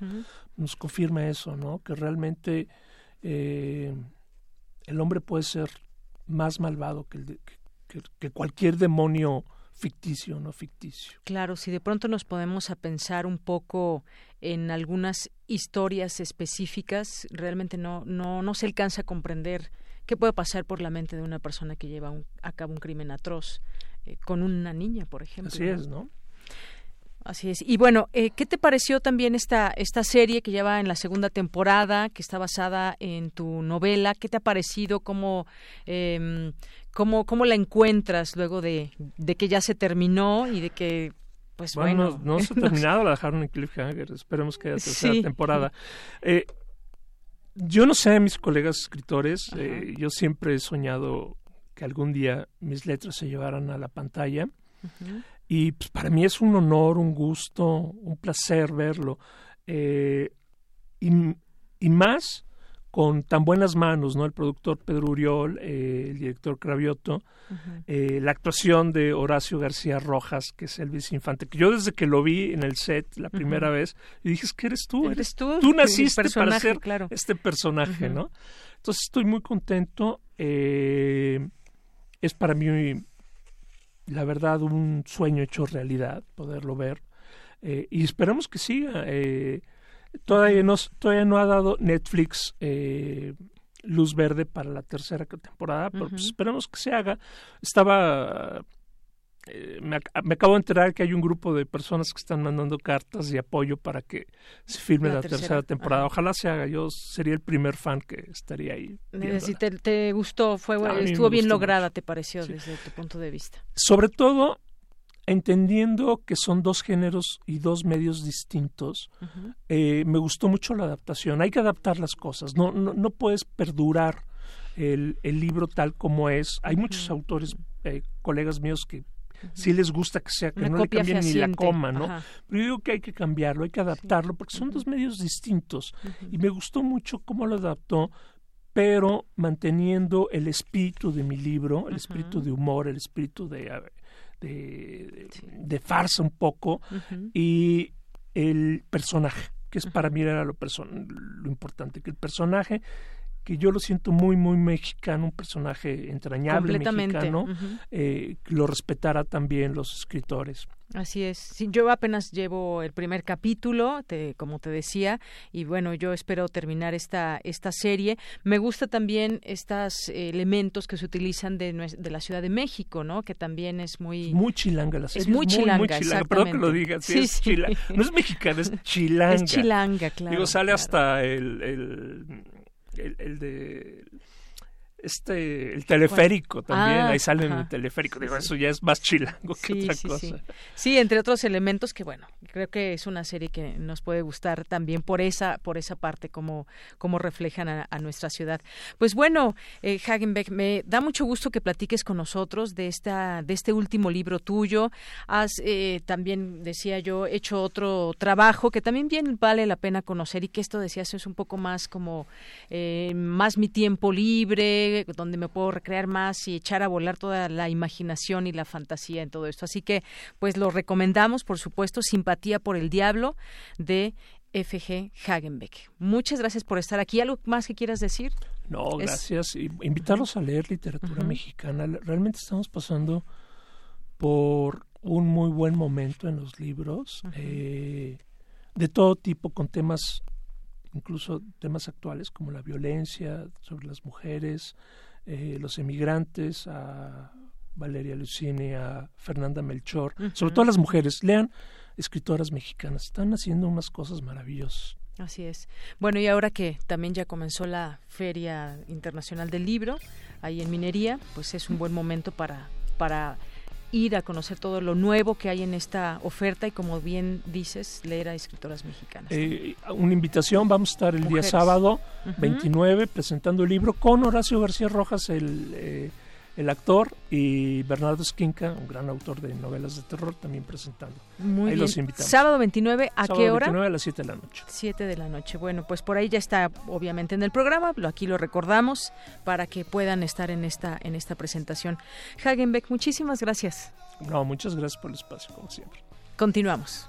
nos confirma eso, ¿no? Que realmente el hombre puede ser más malvado que, el que cualquier demonio ficticio, no ficticio. Claro, si de pronto nos podemos a pensar un poco en algunas historias específicas, realmente no, no, no se alcanza a comprender qué puede pasar por la mente de una persona que lleva a cabo un crimen atroz eh, con una niña, por ejemplo. Así es, ¿no? Así es. Y bueno, eh, ¿qué te pareció también esta, esta serie que lleva en la segunda temporada, que está basada en tu novela? ¿Qué te ha parecido? ¿Cómo, eh, cómo, cómo la encuentras luego de, de, que ya se terminó y de que, pues bueno... no, se ha terminado, la dejaron en cliffhanger. Esperemos que haya tercera temporada. Eh, yo no sé, mis colegas escritores, eh, yo siempre he soñado que algún día mis letras se llevaran a la pantalla. Y pues, para mí es un honor, un gusto, un placer verlo. Eh, y, y, más con tan buenas manos, ¿no? El productor Pedro Uriol, eh, el director Cravioto, eh, la actuación de Horacio García Rojas, que es Elvis Infante, que yo desde que lo vi en el set la primera vez, y dije, es que eres tú, eres tú, tú naciste para ser este personaje, ¿no? Entonces estoy muy contento, es para mí la verdad, un sueño hecho realidad, poderlo ver. Eh, y esperamos que siga. Eh, todavía, no, todavía no ha dado Netflix eh, luz verde para la tercera temporada, pero pues esperamos que se haga. Estaba eh, me, acabo de enterar que hay un grupo de personas que están mandando cartas de apoyo para que se firme la, tercera, temporada. Ojalá se haga. Yo sería el primer fan que estaría ahí. Si te, gustó, fue estuvo bien lograda, ¿te pareció desde tu punto de vista? Sobre todo entendiendo que son dos géneros y dos medios distintos, eh, me gustó mucho la adaptación. Hay que adaptar las cosas. No, no, no puedes perdurar el, el, libro tal como es. Hay muchos autores, eh, colegas míos, que si les gusta que sea, que no le cambien ni la coma, ¿no? Pero yo digo que hay que cambiarlo, hay que adaptarlo, porque son dos medios distintos. Y me gustó mucho cómo lo adaptó, pero manteniendo el espíritu de mi libro, el espíritu de humor, el espíritu de, de, de farsa un poco, y el personaje, que es para mí era lo, lo importante, que el personaje que yo lo siento muy, muy mexicano, un personaje entrañable mexicano, eh, lo respetara también los escritores. Así es. yo apenas llevo el primer capítulo, como te decía, y bueno, yo espero terminar esta esta serie. Me gusta también estos elementos que se utilizan de, de la Ciudad de México, ¿no? Que también es muy muy chilanga la serie. Es muy, chilanga, Perdón que lo digas. Sí, sí, No es mexicana, es chilanga. Es chilanga, claro. Digo, sale hasta el el, el de este el teleférico también ah, ahí sale en el teleférico. Digo eso ya es más chilango que otra cosa. sí. entre otros elementos que bueno creo que es una serie que nos puede gustar también por esa por esa parte como como reflejan a, nuestra ciudad. Pues bueno eh, Hagenbeck me da mucho gusto que platiques con nosotros de esta de este último libro tuyo. Has eh, también decía yo hecho otro trabajo que también bien vale la pena conocer y que esto decías es un poco más como eh, más mi tiempo libre donde me puedo recrear más y echar a volar toda la imaginación y la fantasía en todo esto. Así que, pues lo recomendamos, por supuesto, Simpatía por el Diablo de F.G. Hagenbeck. Muchas gracias por estar aquí. ¿Algo más que quieras decir? No, gracias. Invitarlos a leer literatura mexicana. Realmente estamos pasando por un muy buen momento en los libros, eh, de todo tipo, con temas incluso temas actuales como la violencia sobre las mujeres, eh, los emigrantes, a Valeria Lucini, a Fernanda Melchor, sobre todo las mujeres. Lean escritoras mexicanas, están haciendo unas cosas maravillosas. Así es. Bueno, y ahora que también ya comenzó la Feria Internacional del Libro, ahí en Minería, pues es un buen momento para, para ir a conocer todo lo nuevo que hay en esta oferta y como bien dices, leer a escritoras mexicanas. Eh, una invitación, vamos a estar el día sábado 29 presentando el libro con Horacio García Rojas, el... Eh, el actor, y Bernardo Esquinca, un gran autor de novelas de terror, también presentando. Muy ahí los invitamos. Sábado 29, ¿a qué hora? 29 a las 7 de la noche. 7 de la noche. Bueno, pues por ahí ya está obviamente en el programa, lo, aquí lo recordamos para que puedan estar en esta, en esta presentación. Hagenbeck, muchísimas gracias. No, muchas gracias por el espacio, como siempre. Continuamos.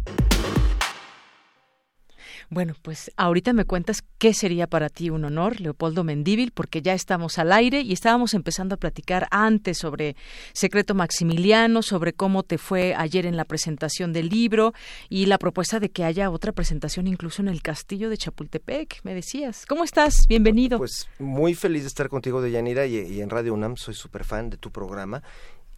Bueno, pues ahorita me cuentas qué sería para ti un honor, Leopoldo Mendíbil, porque ya estamos al aire y estábamos empezando a platicar antes sobre Secreto Maximiliano, sobre cómo te fue ayer en la presentación del libro y la propuesta de que haya otra presentación incluso en el castillo de Chapultepec, me decías. ¿Cómo estás? Bienvenido. Pues muy feliz de estar contigo, Deyanira, y, y en Radio UNAM soy súper fan de tu programa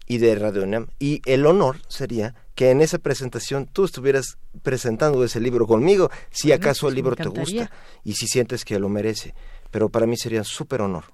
y de Radio UNAM. Y el honor sería que en esa presentación tú estuvieras presentando ese libro conmigo, si acaso el libro te gusta y si sientes que lo merece. Pero para mí sería un súper honor.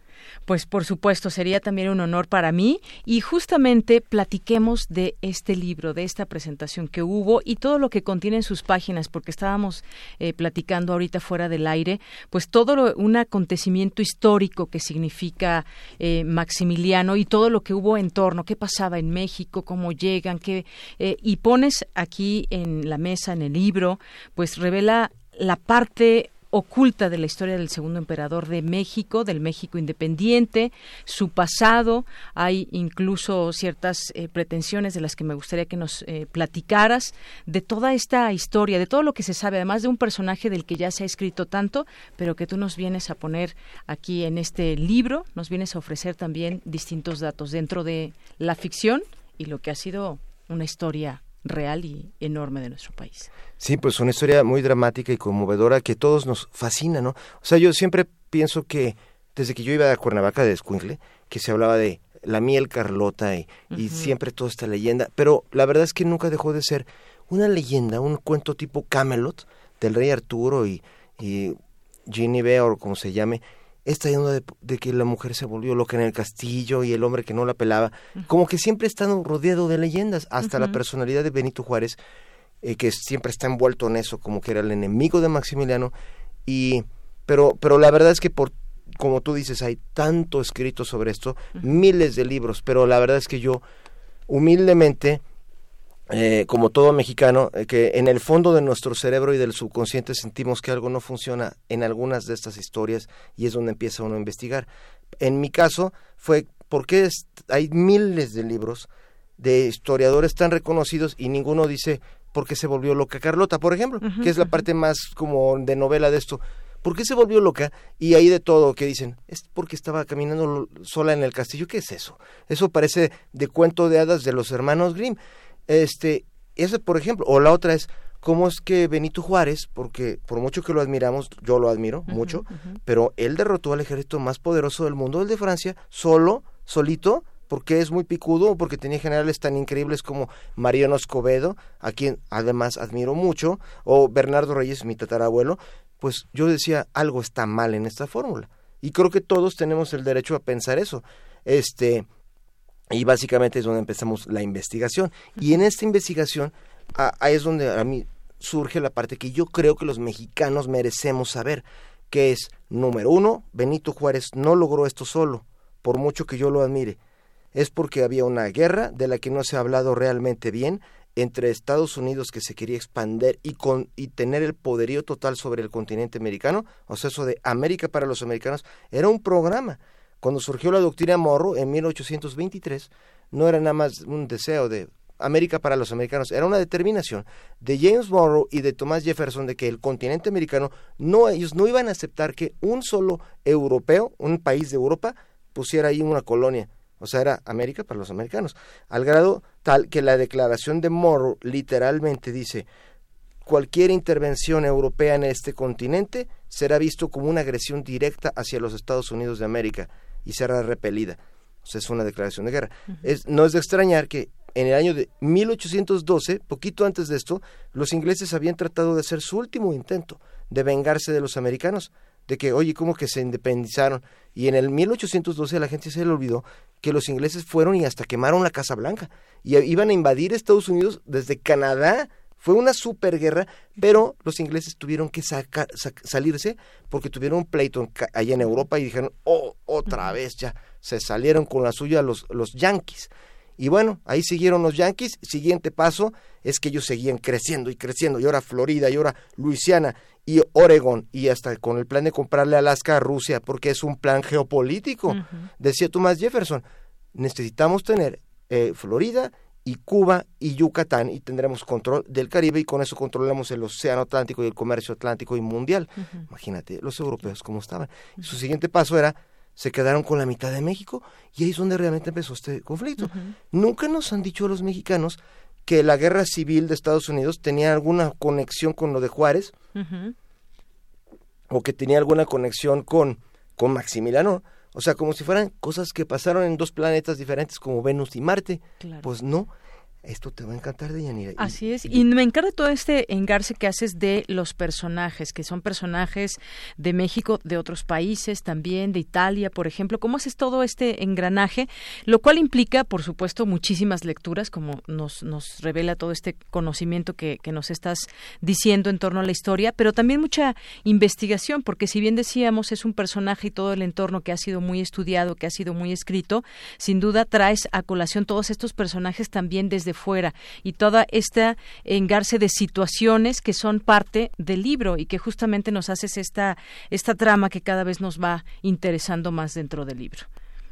Pues por supuesto, sería también un honor para mí. Y justamente platiquemos de este libro, de esta presentación que hubo y todo lo que contiene en sus páginas, porque estábamos eh, platicando ahorita fuera del aire, pues todo lo, un acontecimiento histórico que significa eh, Maximiliano y todo lo que hubo en torno, qué pasaba en México, cómo llegan, qué, eh, y pones aquí en la mesa, en el libro, pues revela la parte oculta de la historia del segundo emperador de México, del México independiente, su pasado. Hay incluso ciertas eh, pretensiones de las que me gustaría que nos eh, platicaras, de toda esta historia, de todo lo que se sabe, además de un personaje del que ya se ha escrito tanto, pero que tú nos vienes a poner aquí en este libro, nos vienes a ofrecer también distintos datos dentro de la ficción y lo que ha sido una historia real y enorme de nuestro país. Sí, pues una historia muy dramática y conmovedora que todos nos fascina, ¿no? O sea, yo siempre pienso que desde que yo iba a Cuernavaca de Escuincle, que se hablaba de la miel Carlota y, siempre toda esta leyenda, pero la verdad es que nunca dejó de ser una leyenda, un cuento tipo Camelot del rey Arturo y, y Ginny o como se llame, esta idea de, que la mujer se volvió loca en el castillo y el hombre que no la pelaba, como que siempre están rodeado de leyendas, hasta la personalidad de Benito Juárez, eh, que siempre está envuelto en eso, como que era el enemigo de Maximiliano, y pero, pero la verdad es que por como tú dices, hay tanto escrito sobre esto, miles de libros, pero la verdad es que yo humildemente eh, como todo mexicano, eh, que en el fondo de nuestro cerebro y del subconsciente sentimos que algo no funciona en algunas de estas historias y es donde empieza uno a investigar. En mi caso fue porque hay miles de libros de historiadores tan reconocidos y ninguno dice por qué se volvió loca Carlota, por ejemplo, que es la parte más como de novela de esto. ¿Por qué se volvió loca? Y ahí de todo que dicen, es porque estaba caminando sola en el castillo. ¿Qué es eso? Eso parece de cuento de hadas de los hermanos Grimm. Este, ese por ejemplo, o la otra es cómo es que Benito Juárez, porque por mucho que lo admiramos, yo lo admiro mucho, pero él derrotó al ejército más poderoso del mundo, el de Francia, solo, solito, porque es muy picudo o porque tenía generales tan increíbles como Mariano Escobedo, a quien además admiro mucho, o Bernardo Reyes, mi tatarabuelo, pues yo decía, algo está mal en esta fórmula. Y creo que todos tenemos el derecho a pensar eso. Este, y básicamente es donde empezamos la investigación. Y en esta investigación, ahí es donde a mí surge la parte que yo creo que los mexicanos merecemos saber, que es, número uno, Benito Juárez no logró esto solo, por mucho que yo lo admire. Es porque había una guerra de la que no se ha hablado realmente bien entre Estados Unidos que se quería expandir y, con, y tener el poderío total sobre el continente americano, o sea, eso de América para los americanos, era un programa cuando surgió la doctrina Morro en 1823, no era nada más un deseo de América para los americanos, era una determinación de James Morrow y de Thomas Jefferson de que el continente americano no ellos no iban a aceptar que un solo europeo, un país de Europa pusiera ahí una colonia, o sea, era América para los americanos, al grado tal que la declaración de Morrow literalmente dice cualquier intervención europea en este continente será visto como una agresión directa hacia los Estados Unidos de América y será repelida. O sea, es una declaración de guerra. es, no es de extrañar que en el año de 1812, poquito antes de esto, los ingleses habían tratado de hacer su último intento de vengarse de los americanos, de que, oye, ¿cómo que se independizaron? Y en el 1812 a la gente se le olvidó que los ingleses fueron y hasta quemaron la Casa Blanca. Y iban a invadir Estados Unidos desde Canadá fue una superguerra, pero los ingleses tuvieron que salirse porque tuvieron un pleito allá en Europa y dijeron, oh, otra vez ya, se salieron con la suya los, los yanquis. Y bueno, ahí siguieron los yanquis. Siguiente paso es que ellos seguían creciendo y creciendo. Y ahora Florida, y ahora Luisiana, y Oregon, y hasta con el plan de comprarle Alaska a Rusia, porque es un plan geopolítico. Decía Thomas Jefferson, necesitamos tener eh, Florida y Cuba y Yucatán y tendremos control del Caribe y con eso controlamos el océano Atlántico y el comercio atlántico y mundial. Imagínate, los europeos cómo estaban. Su siguiente paso era se quedaron con la mitad de México y ahí es donde realmente empezó este conflicto. Nunca nos han dicho los mexicanos que la guerra civil de Estados Unidos tenía alguna conexión con lo de Juárez o que tenía alguna conexión con, con Maximiliano. O sea, como si fueran cosas que pasaron en dos planetas diferentes como Venus y Marte. Pues no. Esto te va a encantar, Deyanira. Así es, y me encanta todo este engarce que haces de los personajes, que son personajes de México, de otros países también, de Italia, por ejemplo. ¿Cómo haces todo este engranaje? Lo cual implica, por supuesto, muchísimas lecturas, como nos, nos revela todo este conocimiento que, que nos estás diciendo en torno a la historia, pero también mucha investigación, porque si bien decíamos es un personaje y todo el entorno que ha sido muy estudiado, que ha sido muy escrito, sin duda traes a colación todos estos personajes también desde fuera y toda esta engarce de situaciones que son parte del libro y que justamente nos haces esta, esta trama que cada vez nos va interesando más dentro del libro.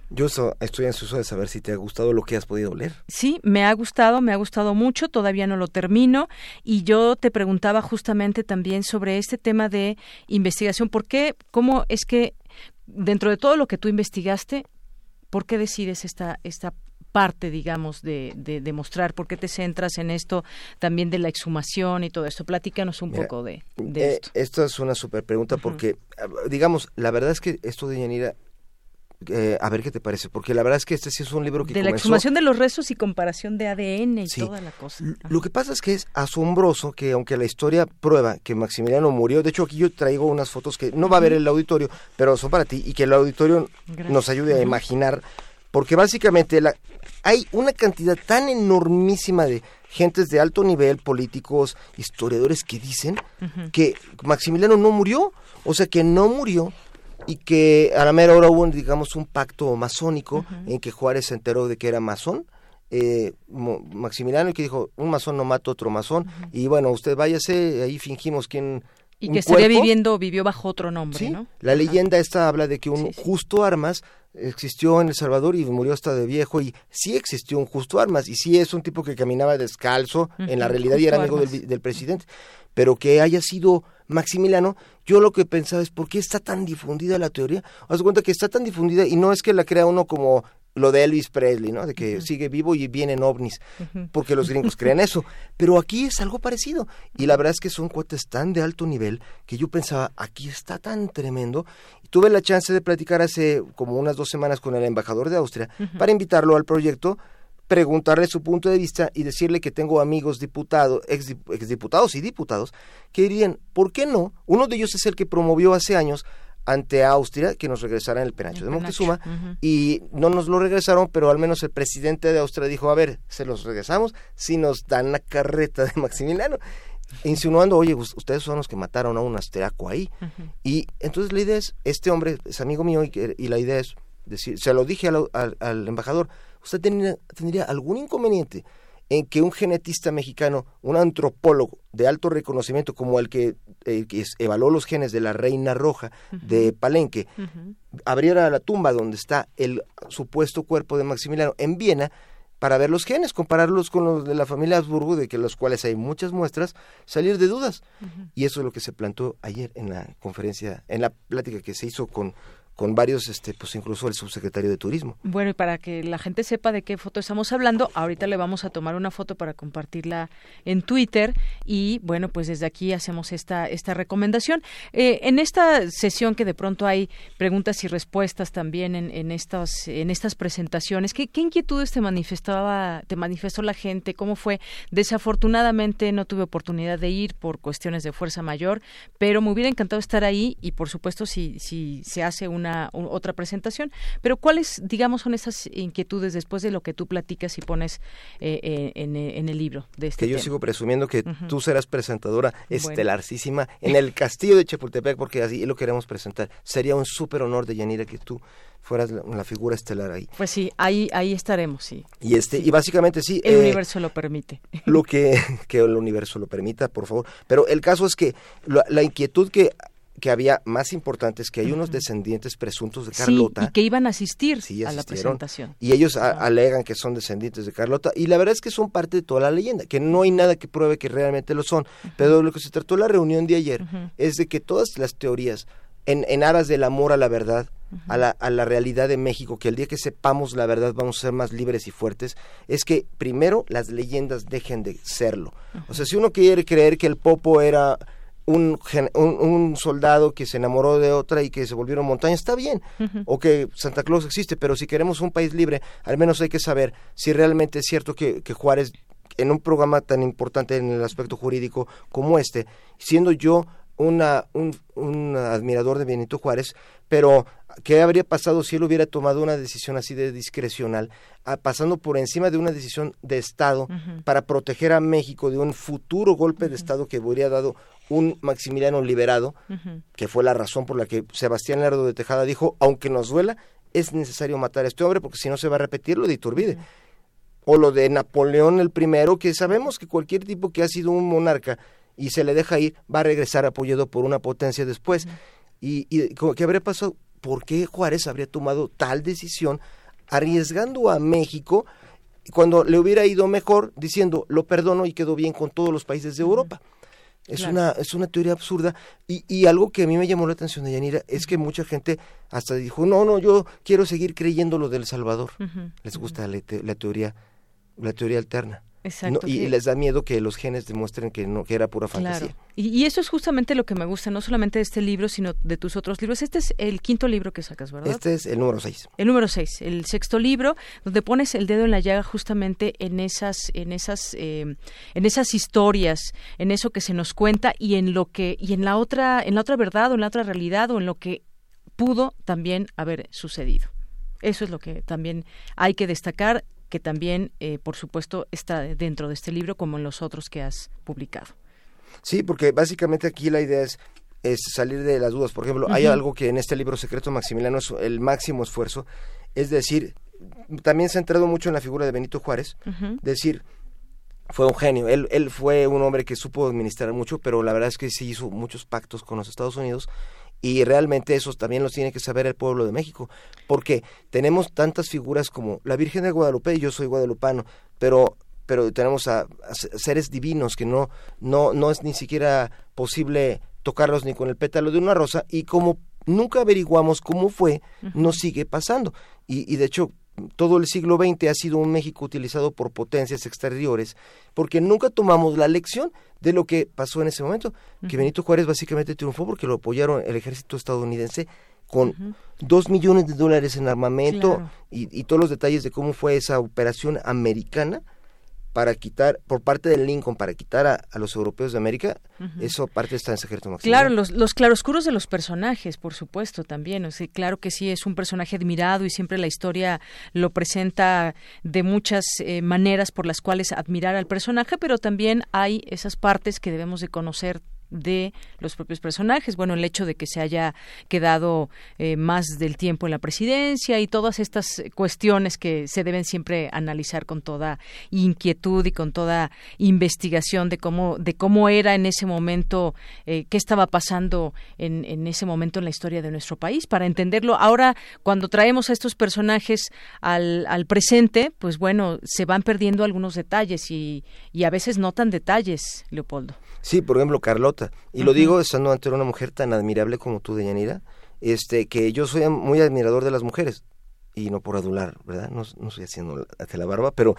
Yo estoy ansioso de saber si te ha gustado lo que has podido leer. Sí, me ha gustado, me ha gustado mucho, todavía no lo termino y yo te preguntaba justamente también sobre este tema de investigación, ¿por qué, cómo es que dentro de todo lo que tú investigaste, ¿por qué decides esta, esta parte, digamos, de, demostrar por qué te centras en esto también de la exhumación y todo esto. Platícanos un poco de, eh, esto. Esto es una super pregunta porque, digamos, la verdad es que esto de Yanira eh, a ver qué te parece, porque la verdad es que este sí es un libro que de la exhumación de los restos y comparación de ADN y toda la cosa. Lo que pasa es que es asombroso que aunque la historia prueba que Maximiliano murió, de hecho aquí yo traigo unas fotos que no va a ver el auditorio, pero son para ti y que el auditorio nos ayude a imaginar porque básicamente la, hay una cantidad tan enormísima de gentes de alto nivel, políticos, historiadores que dicen que Maximiliano no murió, o sea que no murió y que a la mera hora hubo, digamos, un pacto masónico en que Juárez se enteró de que era masón. Eh, Maximiliano y que dijo un masón no mata otro masón y bueno usted váyase ahí fingimos quién y que estaría viviendo vivió bajo otro nombre ¿no? la leyenda esta habla de que un justo armas existió en El Salvador y murió hasta de viejo y sí existió un Justo Armas y sí es un tipo que caminaba descalzo en la realidad y era amigo del, presidente, pero que haya sido Maximiliano, yo lo que pensaba es por qué está tan difundida la teoría. Haz cuenta que está tan difundida y no es que la crea uno como lo de Elvis Presley, ¿no? De que sigue vivo y vienen ovnis, porque los gringos creen eso. Pero aquí es algo parecido. Y la verdad es que son cuates tan de alto nivel que yo pensaba, aquí está tan tremendo. Y tuve la chance de platicar hace como unas dos semanas con el embajador de Austria para invitarlo al proyecto preguntarle su punto de vista y decirle que tengo amigos diputados, ex, exdiputados y diputados, que dirían, ¿por qué no? Uno de ellos es el que promovió hace años ante Austria que nos regresaran el penacho de Moctezuma. y no nos lo regresaron, pero al menos el presidente de Austria dijo, a ver, se los regresamos si nos dan la carreta de Maximiliano, insinuando, oye, ustedes son los que mataron a un asteraco ahí. Y entonces la idea es, este hombre es amigo mío y, y la idea es decir, se lo dije al, embajador, ¿usted tendría algún inconveniente en que un genetista mexicano, un antropólogo de alto reconocimiento como el que, evaluó los genes de la reina roja de Palenque, abriera la tumba donde está el supuesto cuerpo de Maximiliano en Viena para ver los genes, compararlos con los de la familia Habsburgo, de que los cuales hay muchas muestras, salir de dudas. Y eso es lo que se plantó ayer en la conferencia, en la plática que se hizo con con varios, este, pues incluso el subsecretario de Turismo. Bueno, y para que la gente sepa de qué foto estamos hablando, ahorita le vamos a tomar una foto para compartirla en Twitter y bueno, pues desde aquí hacemos esta, esta recomendación. Eh, en esta sesión que de pronto hay preguntas y respuestas también en, en, estas, en estas presentaciones, ¿qué, ¿qué inquietudes te manifestaba, te manifestó la gente? ¿Cómo fue? Desafortunadamente no tuve oportunidad de ir por cuestiones de fuerza mayor, pero me hubiera encantado estar ahí y por supuesto si, si se hace una otra presentación. Pero ¿cuáles, digamos, son esas inquietudes después de lo que tú platicas y pones eh, eh, en, el libro de este Que yo sigo presumiendo que tú serás presentadora estelarcísima en el castillo de Chapultepec, porque así lo queremos presentar. Sería un súper honor de Yanira que tú fueras la, figura estelar ahí. Pues sí, ahí ahí estaremos, sí. Y este y básicamente sí. El eh, universo lo permite. Lo que que el universo lo permita, por favor. Pero el caso es que la inquietud que que había más importantes que hay unos descendientes presuntos de Carlota. y que iban a asistir a la presentación. Y ellos alegan que son descendientes de Carlota. Y la verdad es que son parte de toda la leyenda, que no hay nada que pruebe que realmente lo son. Pero lo que se trató la reunión de ayer es de que todas las teorías, en, en aras del amor a la verdad, a, la, a la realidad de México, que el día que sepamos la verdad vamos a ser más libres y fuertes, es que primero las leyendas dejen de serlo. O sea, si uno quiere creer que el Popo era un, un, soldado que se enamoró de otra y que se volvieron montaña, está bien, o que Santa Claus existe, pero si queremos un país libre, al menos hay que saber si realmente es cierto que, que Juárez en un programa tan importante en el aspecto jurídico como este, siendo yo una, un, un admirador de Benito Juárez, pero ¿qué habría pasado si él hubiera tomado una decisión así de discrecional, pasando por encima de una decisión de Estado para proteger a México de un futuro golpe de Estado que hubiera dado un Maximiliano liberado, que fue la razón por la que Sebastián Lerdo de Tejada dijo, aunque nos duela, es necesario matar a este hombre porque si no se va a repetir lo de Iturbide. O lo de Napoleón el primero, que sabemos que cualquier tipo que ha sido un monarca y se le deja ir, va a regresar apoyado por una potencia después. Y, y ¿qué habría pasado? ¿Por qué Juárez habría tomado tal decisión arriesgando a México cuando le hubiera ido mejor diciendo lo perdono y quedó bien con todos los países de Europa? Es, una, es una teoría absurda. Y, y, algo que a mí me llamó la atención de Yanira es que mucha gente hasta dijo, no, no, yo quiero seguir creyendo lo del Salvador. Les gusta la, la, teoría, la teoría alterna y, les da miedo que los genes demuestren que no que era pura fantasía. Y, eso es justamente lo que me gusta, no solamente de este libro, sino de tus otros libros. Este es el quinto libro que sacas, ¿verdad? Este es el número seis. El número seis, el sexto libro, donde pones el dedo en la llaga justamente en esas, en esas, eh, en esas historias, en eso que se nos cuenta y en lo que y en la otra, en la otra verdad o en la otra realidad o en lo que pudo también haber sucedido. Eso es lo que también hay que destacar que también, eh, por supuesto, está dentro de este libro como en los otros que has publicado. Sí, porque básicamente aquí la idea es, es salir de las dudas. Por ejemplo, hay algo que en este libro Secreto Maximiliano es el máximo esfuerzo, es decir, también se ha entrado mucho en la figura de Benito Juárez, decir, fue un genio. Él, él fue un hombre que supo administrar mucho, pero la verdad es que sí hizo muchos pactos con los Estados Unidos y realmente esos también los tiene que saber el pueblo de México, porque tenemos tantas figuras como la Virgen de Guadalupe, y yo soy guadalupano, pero pero tenemos a, seres divinos que no no no es ni siquiera posible tocarlos ni con el pétalo de una rosa y como nunca averiguamos cómo fue, nos sigue pasando. Y, y de hecho, todo el siglo XX ha sido un México utilizado por potencias exteriores, porque nunca tomamos la lección de lo que pasó en ese momento, que Benito Juárez básicamente triunfó porque lo apoyaron el ejército estadounidense con dos millones de dólares en armamento y, y, todos los detalles de cómo fue esa operación americana para quitar, por parte del Lincoln, para quitar a, los europeos de América, eso parte está en secreto máximo. Claro, los, los claroscuros de los personajes, por supuesto, también. O sea, claro que sí, es un personaje admirado y siempre la historia lo presenta de muchas eh, maneras por las cuales admirar al personaje, pero también hay esas partes que debemos de conocer de los propios personajes. Bueno, el hecho de que se haya quedado eh, más del tiempo en la presidencia y todas estas cuestiones que se deben siempre analizar con toda inquietud y con toda investigación de cómo de cómo era en ese momento, eh, qué estaba pasando en, en, ese momento en la historia de nuestro país para entenderlo. Ahora, cuando traemos a estos personajes al, al presente, pues bueno, se van perdiendo algunos detalles y, y a veces no tan detalles, Leopoldo. Sí, por ejemplo, Carlota. Y lo digo estando ante una mujer tan admirable como tú, Deyanira, este, que yo soy muy admirador de las mujeres. Y no por adular, ¿verdad? No, no estoy haciendo hasta la barba, pero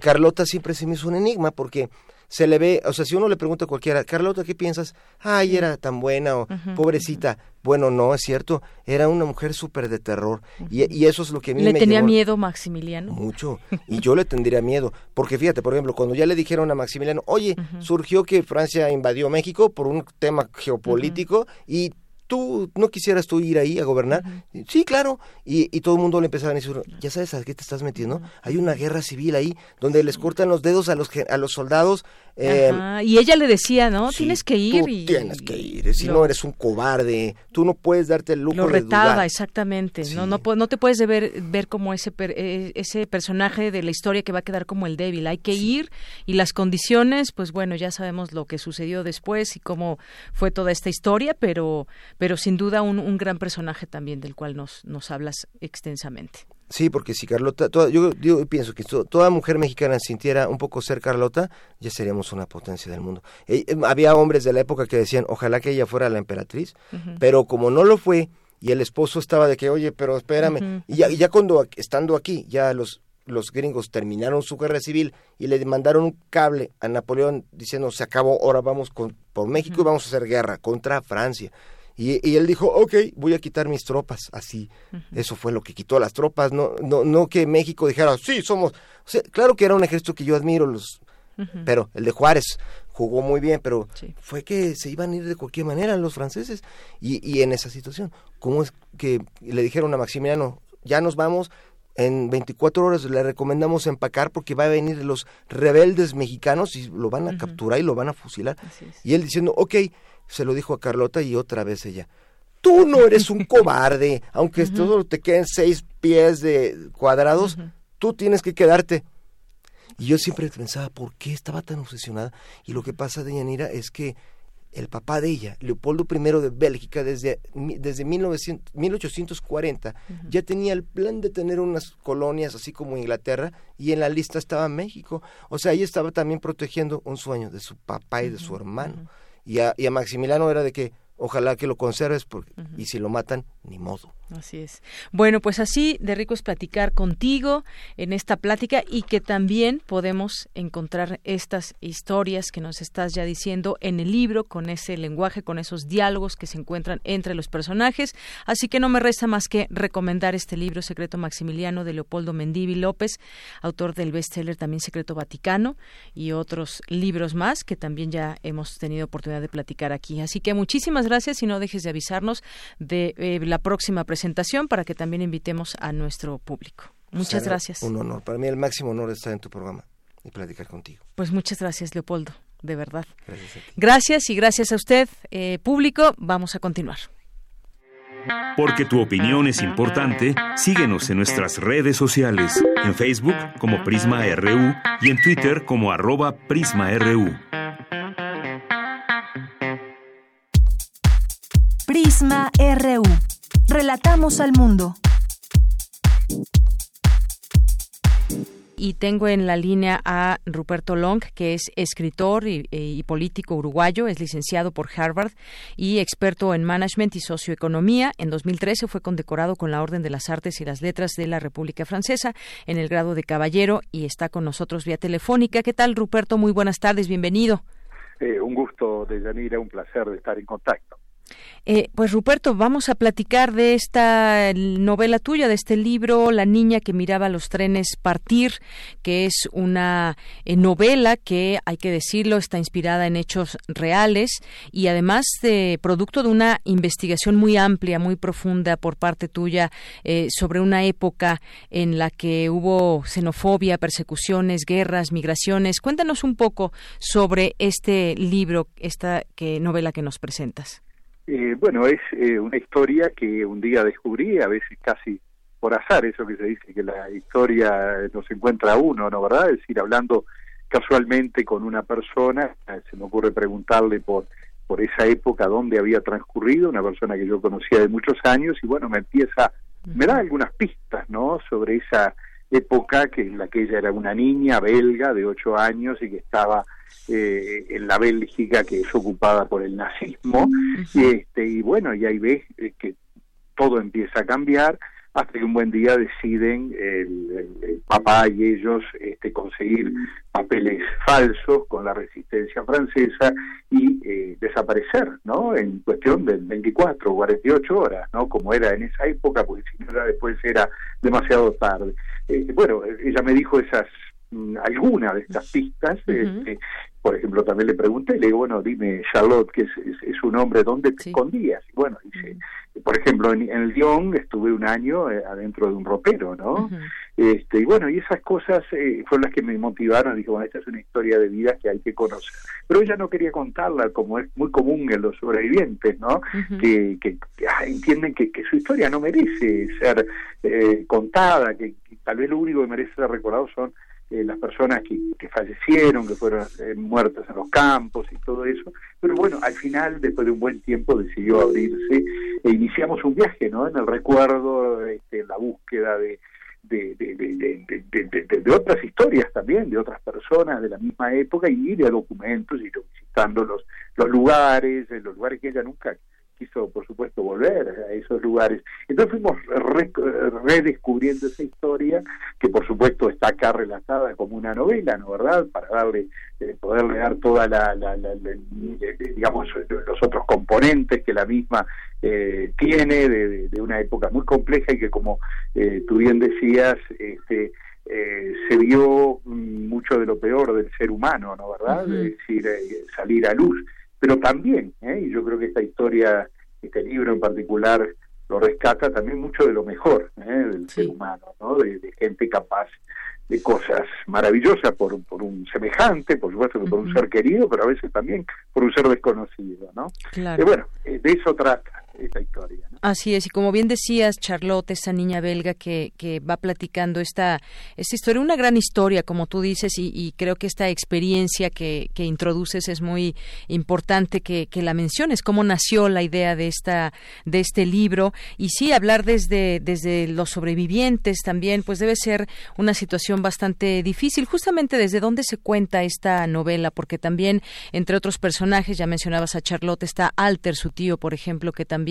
Carlota siempre se me hizo un enigma porque se le ve, o sea, si uno le pregunta a cualquiera, Carlota, ¿qué piensas? Ay, era tan buena o pobrecita. Bueno, no, es cierto, era una mujer súper de terror. y, y, eso es lo que a mí ¿Le me tenía miedo Maximiliano? Mucho. Y yo le tendría miedo. Porque fíjate, por ejemplo, cuando ya le dijeron a Maximiliano, oye, surgió que Francia invadió México por un tema geopolítico y tú no quisieras tú ir ahí a gobernar. Sí, claro. Y, y, todo el mundo le empezaba a decir, ya sabes a qué te estás metiendo. Hay una guerra civil ahí donde les cortan los dedos a los, a los soldados eh, y ella le decía, ¿no, tienes que ir. y... tienes que ir, si no eres un cobarde, tú no puedes darte el lujo lo retaba, exactamente, no, no, no te puedes ver, ver como ese, eh, ese personaje de la historia que va a quedar como el débil, hay que ir y las condiciones, pues bueno, ya sabemos lo que sucedió después y cómo fue toda esta historia, pero, pero sin duda un, un gran personaje también del cual nos, nos hablas extensamente. Sí, porque si Carlota, yo, pienso que toda mujer mexicana sintiera un poco ser Carlota, ya seríamos una potencia del mundo. Eh, eh, había hombres de la época que decían, ojalá que ella fuera la emperatriz, pero como no lo fue, y el esposo estaba de que, oye, pero espérame, y, ya, ya, cuando estando aquí, ya los, los gringos terminaron su guerra civil y le mandaron un cable a Napoleón diciendo, se acabó, ahora vamos con, por México y vamos a hacer guerra contra Francia. Y, él dijo, ok, voy a quitar mis tropas, así. Eso fue lo que quitó las tropas, no, no, no que México dijera, sí, somos... claro que era un ejército que yo admiro, los, pero el de Juárez jugó muy bien, pero fue que se iban a ir de cualquier manera los franceses. Y, y en esa situación, ¿cómo es que le dijeron a Maximiliano, ya nos vamos, en 24 horas le recomendamos empacar porque va a venir los rebeldes mexicanos y lo van a capturar y lo van a fusilar. Y él diciendo, ok, se lo dijo a Carlota y otra vez ella, tú no eres un cobarde, aunque todo te queden seis pies de cuadrados, tú tienes que quedarte. Y yo siempre pensaba, ¿por qué estaba tan obsesionada? Y lo que pasa de Yanira es que el papá de ella, Leopoldo I de Bélgica, desde, desde 1840, ya tenía el plan de tener unas colonias así como Inglaterra y en la lista estaba México. O sea, ella estaba también protegiendo un sueño de su papá y de su hermano. Y, a, y a Maximiliano era de que ojalá que lo conserves porque, y si lo matan, ni modo. Así es. Bueno, pues así de rico es platicar contigo en esta plática y que también podemos encontrar estas historias que nos estás ya diciendo en el libro, con ese lenguaje, con esos diálogos que se encuentran entre los personajes. Así que no me resta más que recomendar este libro, Secreto Maximiliano, de Leopoldo Mendivi López, autor del bestseller también Secreto Vaticano y otros libros más que también ya hemos tenido oportunidad de platicar aquí. Así que muchísimas gracias y no dejes de avisarnos de eh, la próxima presentación para que también invitemos a nuestro público. Muchas gracias. Un honor. Para mí el máximo honor estar en tu programa y platicar contigo. Pues muchas gracias, Leopoldo, de verdad. Gracias, y gracias a usted, eh, público. Vamos a continuar. Porque tu opinión es importante, síguenos en nuestras redes sociales, en Facebook como Prisma RU y en Twitter como arroba PrismaRU. Prisma RU. Relatamos al mundo. y tengo en la línea a Ruperto Long, que es escritor y, y, político uruguayo, es licenciado por Harvard y experto en management y socioeconomía. En 2013 fue condecorado con la Orden de las Artes y las Letras de la República Francesa en el grado de caballero y está con nosotros vía telefónica. ¿Qué tal, Ruperto? Muy buenas tardes, bienvenido. Eh, un gusto, de Deyanira, un placer de estar en contacto. Eh, pues Ruperto, vamos a platicar de esta novela tuya, de este libro, La niña que miraba los trenes partir, que es una eh, novela que, hay que decirlo, está inspirada en hechos reales y además de producto de una investigación muy amplia, muy profunda por parte tuya eh, sobre una época en la que hubo xenofobia, persecuciones, guerras, migraciones. Cuéntanos un poco sobre este libro, esta que, novela que nos presentas. Eh, bueno, es eh, una historia que un día descubrí, a veces casi por azar, eso que se dice que la historia nos encuentra a uno, ¿no? ¿Verdad? Es decir, hablando casualmente con una persona, eh, se me ocurre preguntarle por por esa época dónde había transcurrido, una persona que yo conocía de muchos años, y bueno, me empieza, me da algunas pistas, ¿no? Sobre esa época que en la que ella era una niña belga de ocho años y que estaba eh, en la Bélgica que es ocupada por el nazismo. Y este y bueno y ahí ves eh, que todo empieza a cambiar hasta que un buen día deciden el, papá y ellos este, conseguir papeles falsos con la resistencia francesa y eh, desaparecer, ¿no? En cuestión de 24 o 48 horas, ¿no? Como era en esa época, porque si no era después era demasiado tarde. Eh, bueno, ella me dijo esas alguna de estas pistas este, por ejemplo, también le pregunté, le digo, bueno, dime, Charlotte, que es, es, un hombre, ¿dónde te escondías? Y bueno, dice, por ejemplo, en, el Lyon estuve un año eh, adentro de un ropero, ¿no? este Y bueno, y esas cosas eh, fueron las que me motivaron, dije, bueno, esta es una historia de vida que hay que conocer. Pero ella no quería contarla, como es muy común en los sobrevivientes, ¿no? Que, que, ah, entienden que, que, su historia no merece ser eh, contada, que, que tal vez lo único que merece ser recordado son eh, las personas que, que, fallecieron, que fueron eh, muertas en los campos y todo eso. Pero bueno, al final, después de un buen tiempo, decidió abrirse e iniciamos un viaje, ¿no? En el recuerdo, este, la búsqueda de, de, de, de, de, otras historias también, de otras personas de la misma época y de documentos y visitando los, los lugares, los lugares que ella nunca quiso, por supuesto, volver a esos lugares. Entonces fuimos redescubriendo esa historia, que por supuesto está acá relatada como una novela, ¿no verdad? Para darle, eh, poderle dar toda la, digamos, los otros componentes que la misma eh, tiene de, una época muy compleja y que, como eh, tú bien decías, este, eh, se vio mm, mucho de lo peor del ser humano, ¿no verdad? Es decir, eh, salir a luz. Pero también, ¿eh? y yo creo que esta historia, este libro en particular, lo rescata también mucho de lo mejor del ser humano, ¿no? De, gente capaz de cosas maravillosas por, por un semejante, por supuesto que por un ser querido, pero a veces también por un ser desconocido, ¿no? Claro. Y bueno, de eso trata Así es, y como bien decías, Charlotte, esa niña belga que, que va platicando esta, esta historia, una gran historia, como tú dices, y, creo que esta experiencia que, que introduces es muy importante que, que, la menciones, cómo nació la idea de, esta, de este libro, y sí, hablar desde, desde los sobrevivientes también, pues debe ser una situación bastante difícil, justamente desde dónde se cuenta esta novela, porque también, entre otros personajes, ya mencionabas a Charlotte, está Alter, su tío, por ejemplo, que también,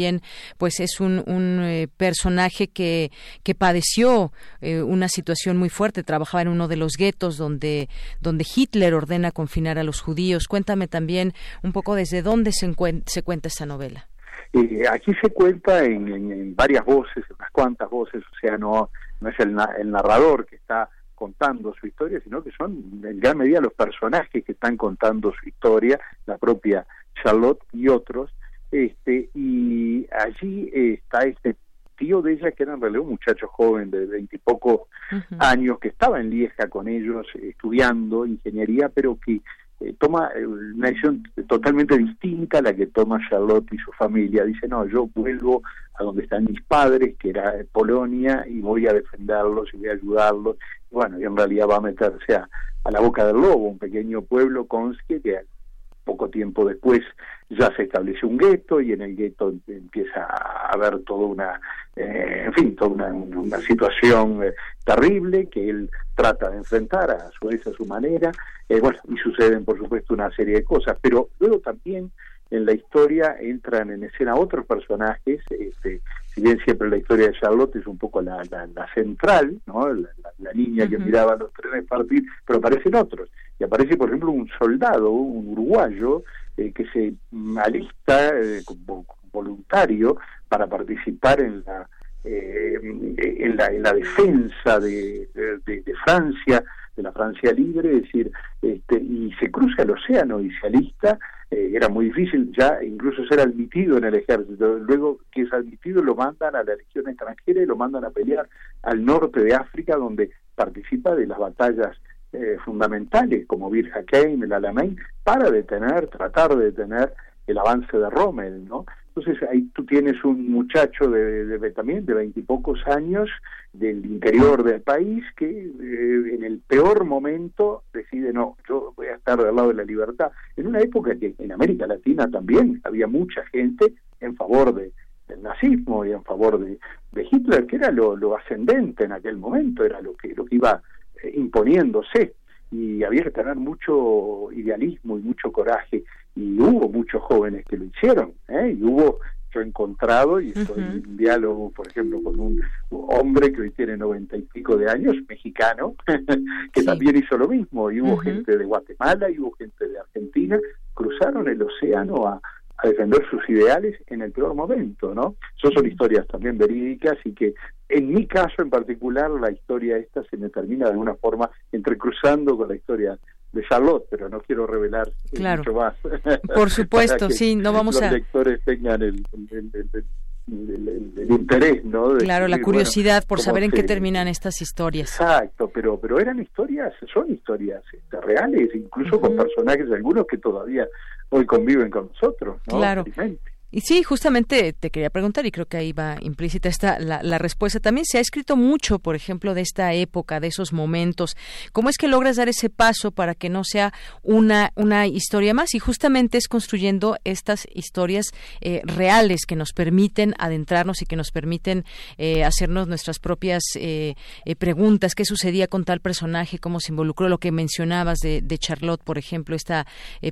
pues, es un, eh, personaje que, que padeció eh, una situación muy fuerte, trabajaba en uno de los guetos donde, donde Hitler ordena confinar a los judíos. Cuéntame también un poco desde dónde se, se cuenta esta novela. Eh, aquí se cuenta en, varias voces, unas cuantas voces, o sea, no, no es el, el narrador que está contando su historia, sino que son en gran medida los personajes que están contando su historia, la propia Charlotte y otros, este y allí está este tío de ella que era en realidad un muchacho joven de veintipocos años que estaba en Lieja con ellos estudiando ingeniería pero que eh, toma eh, una decisión totalmente distinta a la que toma Charlotte y su familia. Dice no yo vuelvo a donde están mis padres que era Polonia y voy a defenderlos y voy a ayudarlos bueno y en realidad va a meterse a, a la boca del lobo un pequeño pueblo Konski que poco tiempo después ya se estableció un gueto y en el gueto empieza a haber toda una, eh, en fin, toda una, situación eh, terrible que él trata de enfrentar a su vez a su manera, eh, bueno, y suceden por supuesto una serie de cosas, pero luego también en la historia entran en escena otros personajes, este, si bien siempre la historia de Charlotte es un poco la, la, central, ¿no? la, niña que miraba los trenes partir, pero aparecen otros. Y aparece, por ejemplo, un soldado, un uruguayo, eh, que se alista eh, voluntario para participar en la, eh, en la, en la defensa de, de, Francia, de la Francia libre, es decir, este, y se cruza el océano y se alista eh, era muy difícil ya incluso ser admitido en el ejército. Luego que es admitido lo mandan a la legión extranjera y lo mandan a pelear al norte de África donde participa de las batallas eh, fundamentales como Bir Hakeim, el Alamein, para detener, tratar de detener el avance de Rommel, ¿no? Entonces ahí tú tienes un muchacho de, de, también de veintipocos años del interior del país que eh, en el peor momento decide no, yo voy a estar del lado de la libertad. En una época que en América Latina también había mucha gente en favor de, del nazismo y en favor de, de Hitler, que era lo, lo, ascendente en aquel momento, era lo que, lo que iba imponiéndose y había que tener mucho idealismo y mucho coraje y hubo muchos jóvenes que lo hicieron ¿eh? y hubo yo he encontrado y estoy en un diálogo por ejemplo con un hombre que hoy tiene noventa y pico de años mexicano que también hizo lo mismo y hubo gente de Guatemala y hubo gente de Argentina cruzaron el océano a, a defender sus ideales en el peor momento, ¿no? Eso son historias también verídicas y que en mi caso en particular la historia esta se me termina de alguna forma entrecruzando con la historia de Charlotte, pero no quiero revelar mucho más. Por supuesto, sí, no vamos los a... Los lectores tengan el, interés, ¿no? claro, la curiosidad por saber en qué terminan estas historias. Exacto, pero pero eran historias, son historias este, reales, incluso con personajes algunos que todavía hoy conviven con nosotros, ¿no? Claro. Y sí, justamente te quería preguntar, y creo que ahí va implícita esta, la, respuesta. También se ha escrito mucho, por ejemplo, de esta época, de esos momentos. ¿Cómo es que logras dar ese paso para que no sea una, una historia más? Y justamente es construyendo estas historias eh, reales que nos permiten adentrarnos y que nos permiten eh, hacernos nuestras propias eh, preguntas. ¿Qué sucedía con tal personaje? ¿Cómo se involucró? Lo que mencionabas de, de Charlotte, por ejemplo, esta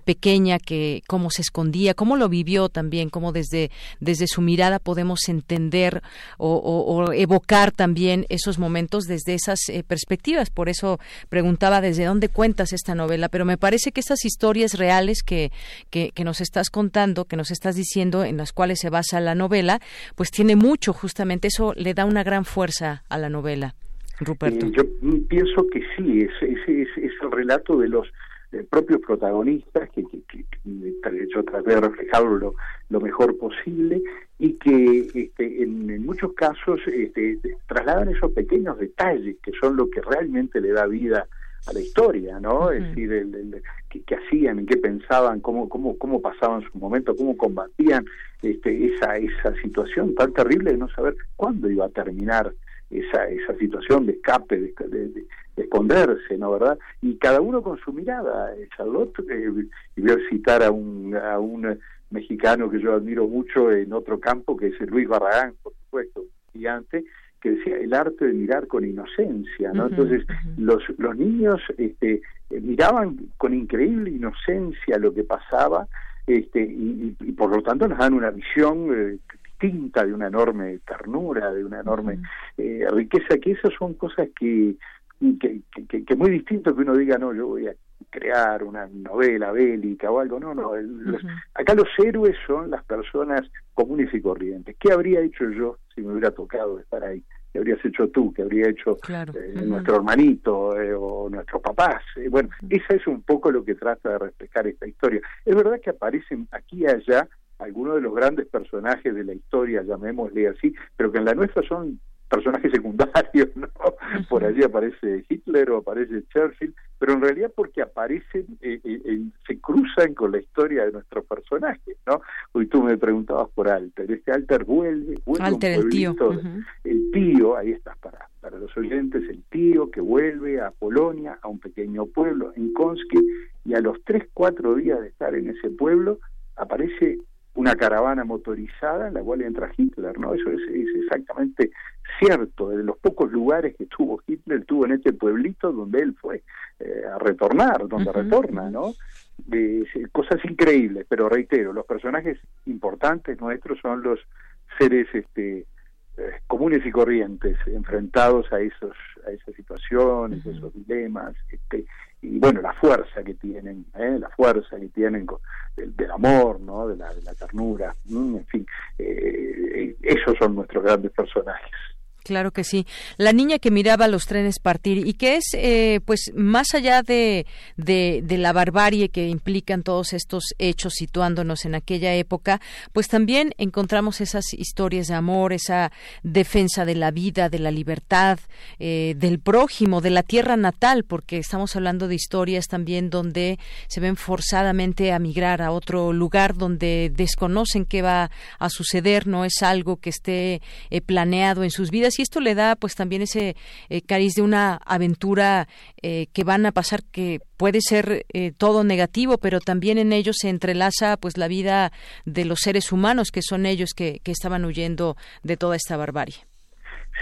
pequeña que cómo se escondía, cómo lo vivió también, cómo desde, desde su mirada podemos entender o, evocar también esos momentos desde esas eh, perspectivas. Por eso preguntaba desde dónde cuentas esta novela, pero me parece que estas historias reales que, que, nos estás contando, que nos estás diciendo, en las cuales se basa la novela, pues tiene mucho justamente, eso le da una gran fuerza a la novela. Ruperto. yo pienso que sí, es, es, es, el relato de los propios protagonistas que, que, yo traté de reflejarlo lo, mejor posible y que este, en, muchos casos este, trasladan esos pequeños detalles que son lo que realmente le da vida a la historia, ¿no? Es decir, el, qué, hacían, en qué pensaban, cómo, cómo, cómo pasaban su momento, cómo combatían este, esa, esa situación tan terrible de no saber cuándo iba a terminar esa, esa situación de escape, de, esconderse, ¿no verdad? Y cada uno con su mirada. Charlotte, eh, y voy a citar a un, a un mexicano que yo admiro mucho en otro campo, que es Luis Barragán, por supuesto, gigante, que decía el arte de mirar con inocencia, ¿no? Entonces, los, los niños este, eh, miraban con increíble inocencia lo que pasaba, este, y, por lo tanto nos dan una visión eh, distinta, de una enorme ternura, de una enorme eh, riqueza, que esas son cosas que, que, que, que, muy distinto que uno diga, no, yo voy a crear una novela bélica o algo, no, no, acá los héroes son las personas comunes y corrientes. ¿Qué habría hecho yo si me hubiera tocado estar ahí? ¿Qué habrías hecho tú? ¿Qué habría hecho eh, nuestro hermanito eh, o nuestros papás? bueno, esa es un poco lo que trata de reflejar esta historia. Es verdad que aparecen aquí y allá algunos de los grandes personajes de la historia, llamémosle así, pero que en la nuestra son personajes secundarios, ¿no? Por allí aparece Hitler o aparece Churchill, pero en realidad porque aparecen, eh, eh, se cruzan con la historia de nuestros personajes, ¿no? Hoy tú me preguntabas por Alter, este Alter vuelve, vuelve Alter, el tío. El tío, ahí está para, para los oyentes, el tío que vuelve a Polonia, a un pequeño pueblo en Konski, y a los tres, cuatro días de estar en ese pueblo, aparece una caravana motorizada en la cual entra Hitler, ¿no? Eso es, exactamente cierto. De los pocos lugares que tuvo Hitler, tuvo en este pueblito donde él fue eh, a retornar, donde retorna, ¿no? cosas increíbles, pero reitero, los personajes importantes nuestros son los seres este, eh, comunes y corrientes enfrentados a esos a esas situaciones, esos dilemas, este, y bueno, la fuerza que tienen, ¿eh? la fuerza que tienen del, amor, ¿no? de, la, de la ternura, en fin, eh, esos son nuestros grandes personajes. Claro que sí. La niña que miraba los trenes partir y que es, eh, pues, más allá de, de, la barbarie que implican todos estos hechos situándonos en aquella época, pues también encontramos esas historias de amor, esa defensa de la vida, de la libertad, eh, del prójimo, de la tierra natal, porque estamos hablando de historias también donde se ven forzadamente a migrar a otro lugar donde desconocen qué va a suceder, no es algo que esté eh, planeado en sus vidas y esto le da pues también ese eh, cariz de una aventura eh, que van a pasar que puede ser eh, todo negativo, pero también en ellos se entrelaza pues la vida de los seres humanos que son ellos que, que estaban huyendo de toda esta barbarie.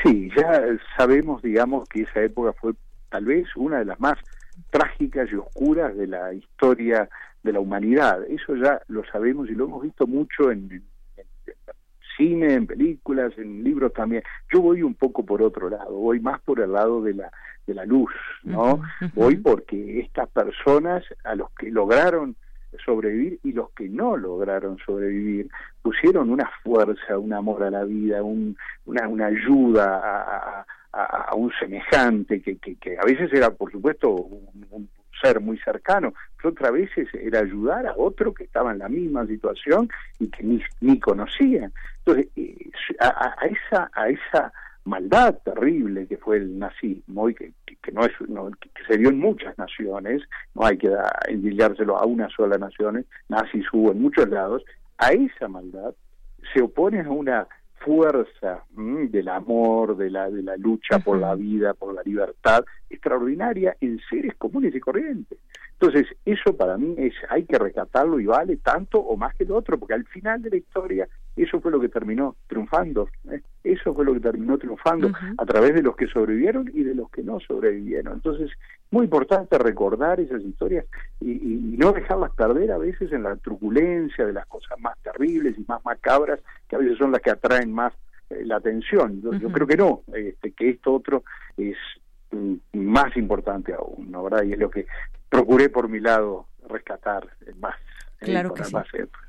Sí, ya sabemos, digamos, que esa época fue tal vez una de las más trágicas y oscuras de la historia de la humanidad. Eso ya lo sabemos y lo hemos visto mucho en, cine, en películas, en libros también. Yo voy un poco por otro lado, voy más por el lado de la de la luz, ¿no? Voy porque estas personas a los que lograron sobrevivir y los que no lograron sobrevivir pusieron una fuerza, un amor a la vida, un, una, una ayuda a, a, un semejante que, que, que, a veces era, por supuesto, un, ser muy cercano, pero otras veces era ayudar a otro que estaba en la misma situación y que ni, ni conocían. Entonces, eh, a, esa, a esa maldad terrible que fue el nazismo y que, que, no es que se dio en muchas naciones, no hay que envidiárselo a una sola nación, nazis hubo en muchos lados, a esa maldad se opone a una fuerza del amor, de la, de la lucha por la vida, por la libertad, extraordinaria en seres comunes y corrientes. Entonces, eso para mí es, hay que rescatarlo y vale tanto o más que el otro, porque al final de la historia eso fue lo que terminó triunfando, ¿eh? eso fue lo que terminó triunfando a través de los que sobrevivieron y de los que no sobrevivieron. Entonces, muy importante recordar esas historias y, y, no dejarlas perder a veces en la truculencia de las cosas más terribles y más macabras, que a veces son las que atraen más eh, la atención. Yo, creo que no, este, que esto otro es mm, más importante aún, ¿no? ¿verdad? Y es lo que procuré por mi lado rescatar más. Claro que sí.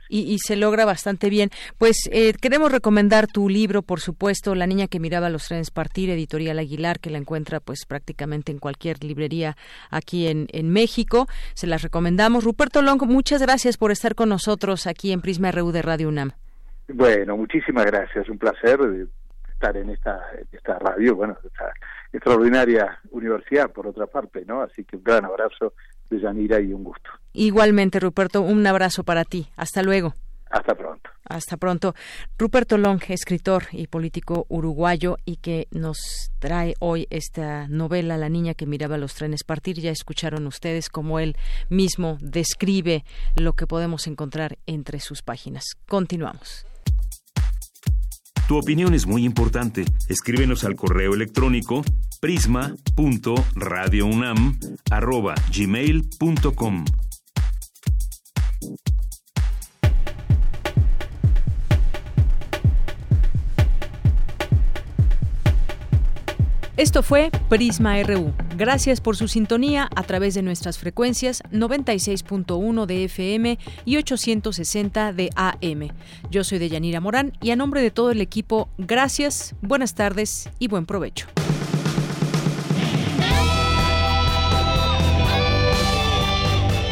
Y, se logra bastante bien. Pues eh, queremos recomendar tu libro, por supuesto, La niña que miraba los trenes partir, editorial Aguilar, que la encuentra pues prácticamente en cualquier librería aquí en, en México. Se las recomendamos. Ruperto Long, muchas gracias por estar con nosotros aquí en Prisma RU de Radio UNAM. Bueno, muchísimas gracias. Un placer estar en esta, esta radio, bueno, esta extraordinaria universidad, por otra parte, ¿no? Así que un gran abrazo de Yanira y un gusto. Igualmente, Ruperto, un abrazo para ti. Hasta luego. Hasta pronto. Hasta pronto. Ruperto Long, escritor y político uruguayo y que nos trae hoy esta novela La niña que miraba los trenes partir. Ya escucharon ustedes cómo él mismo describe lo que podemos encontrar entre sus páginas. Continuamos. Tu opinión es muy importante. Escríbenos al correo electrónico prisma.radiounam@gmail.com. Esto fue Prisma RU. Gracias por su sintonía a través de nuestras frecuencias 96.1 de FM y 860 de AM. Yo soy Deyanira Morán y a nombre de todo el equipo, gracias, buenas tardes y buen provecho.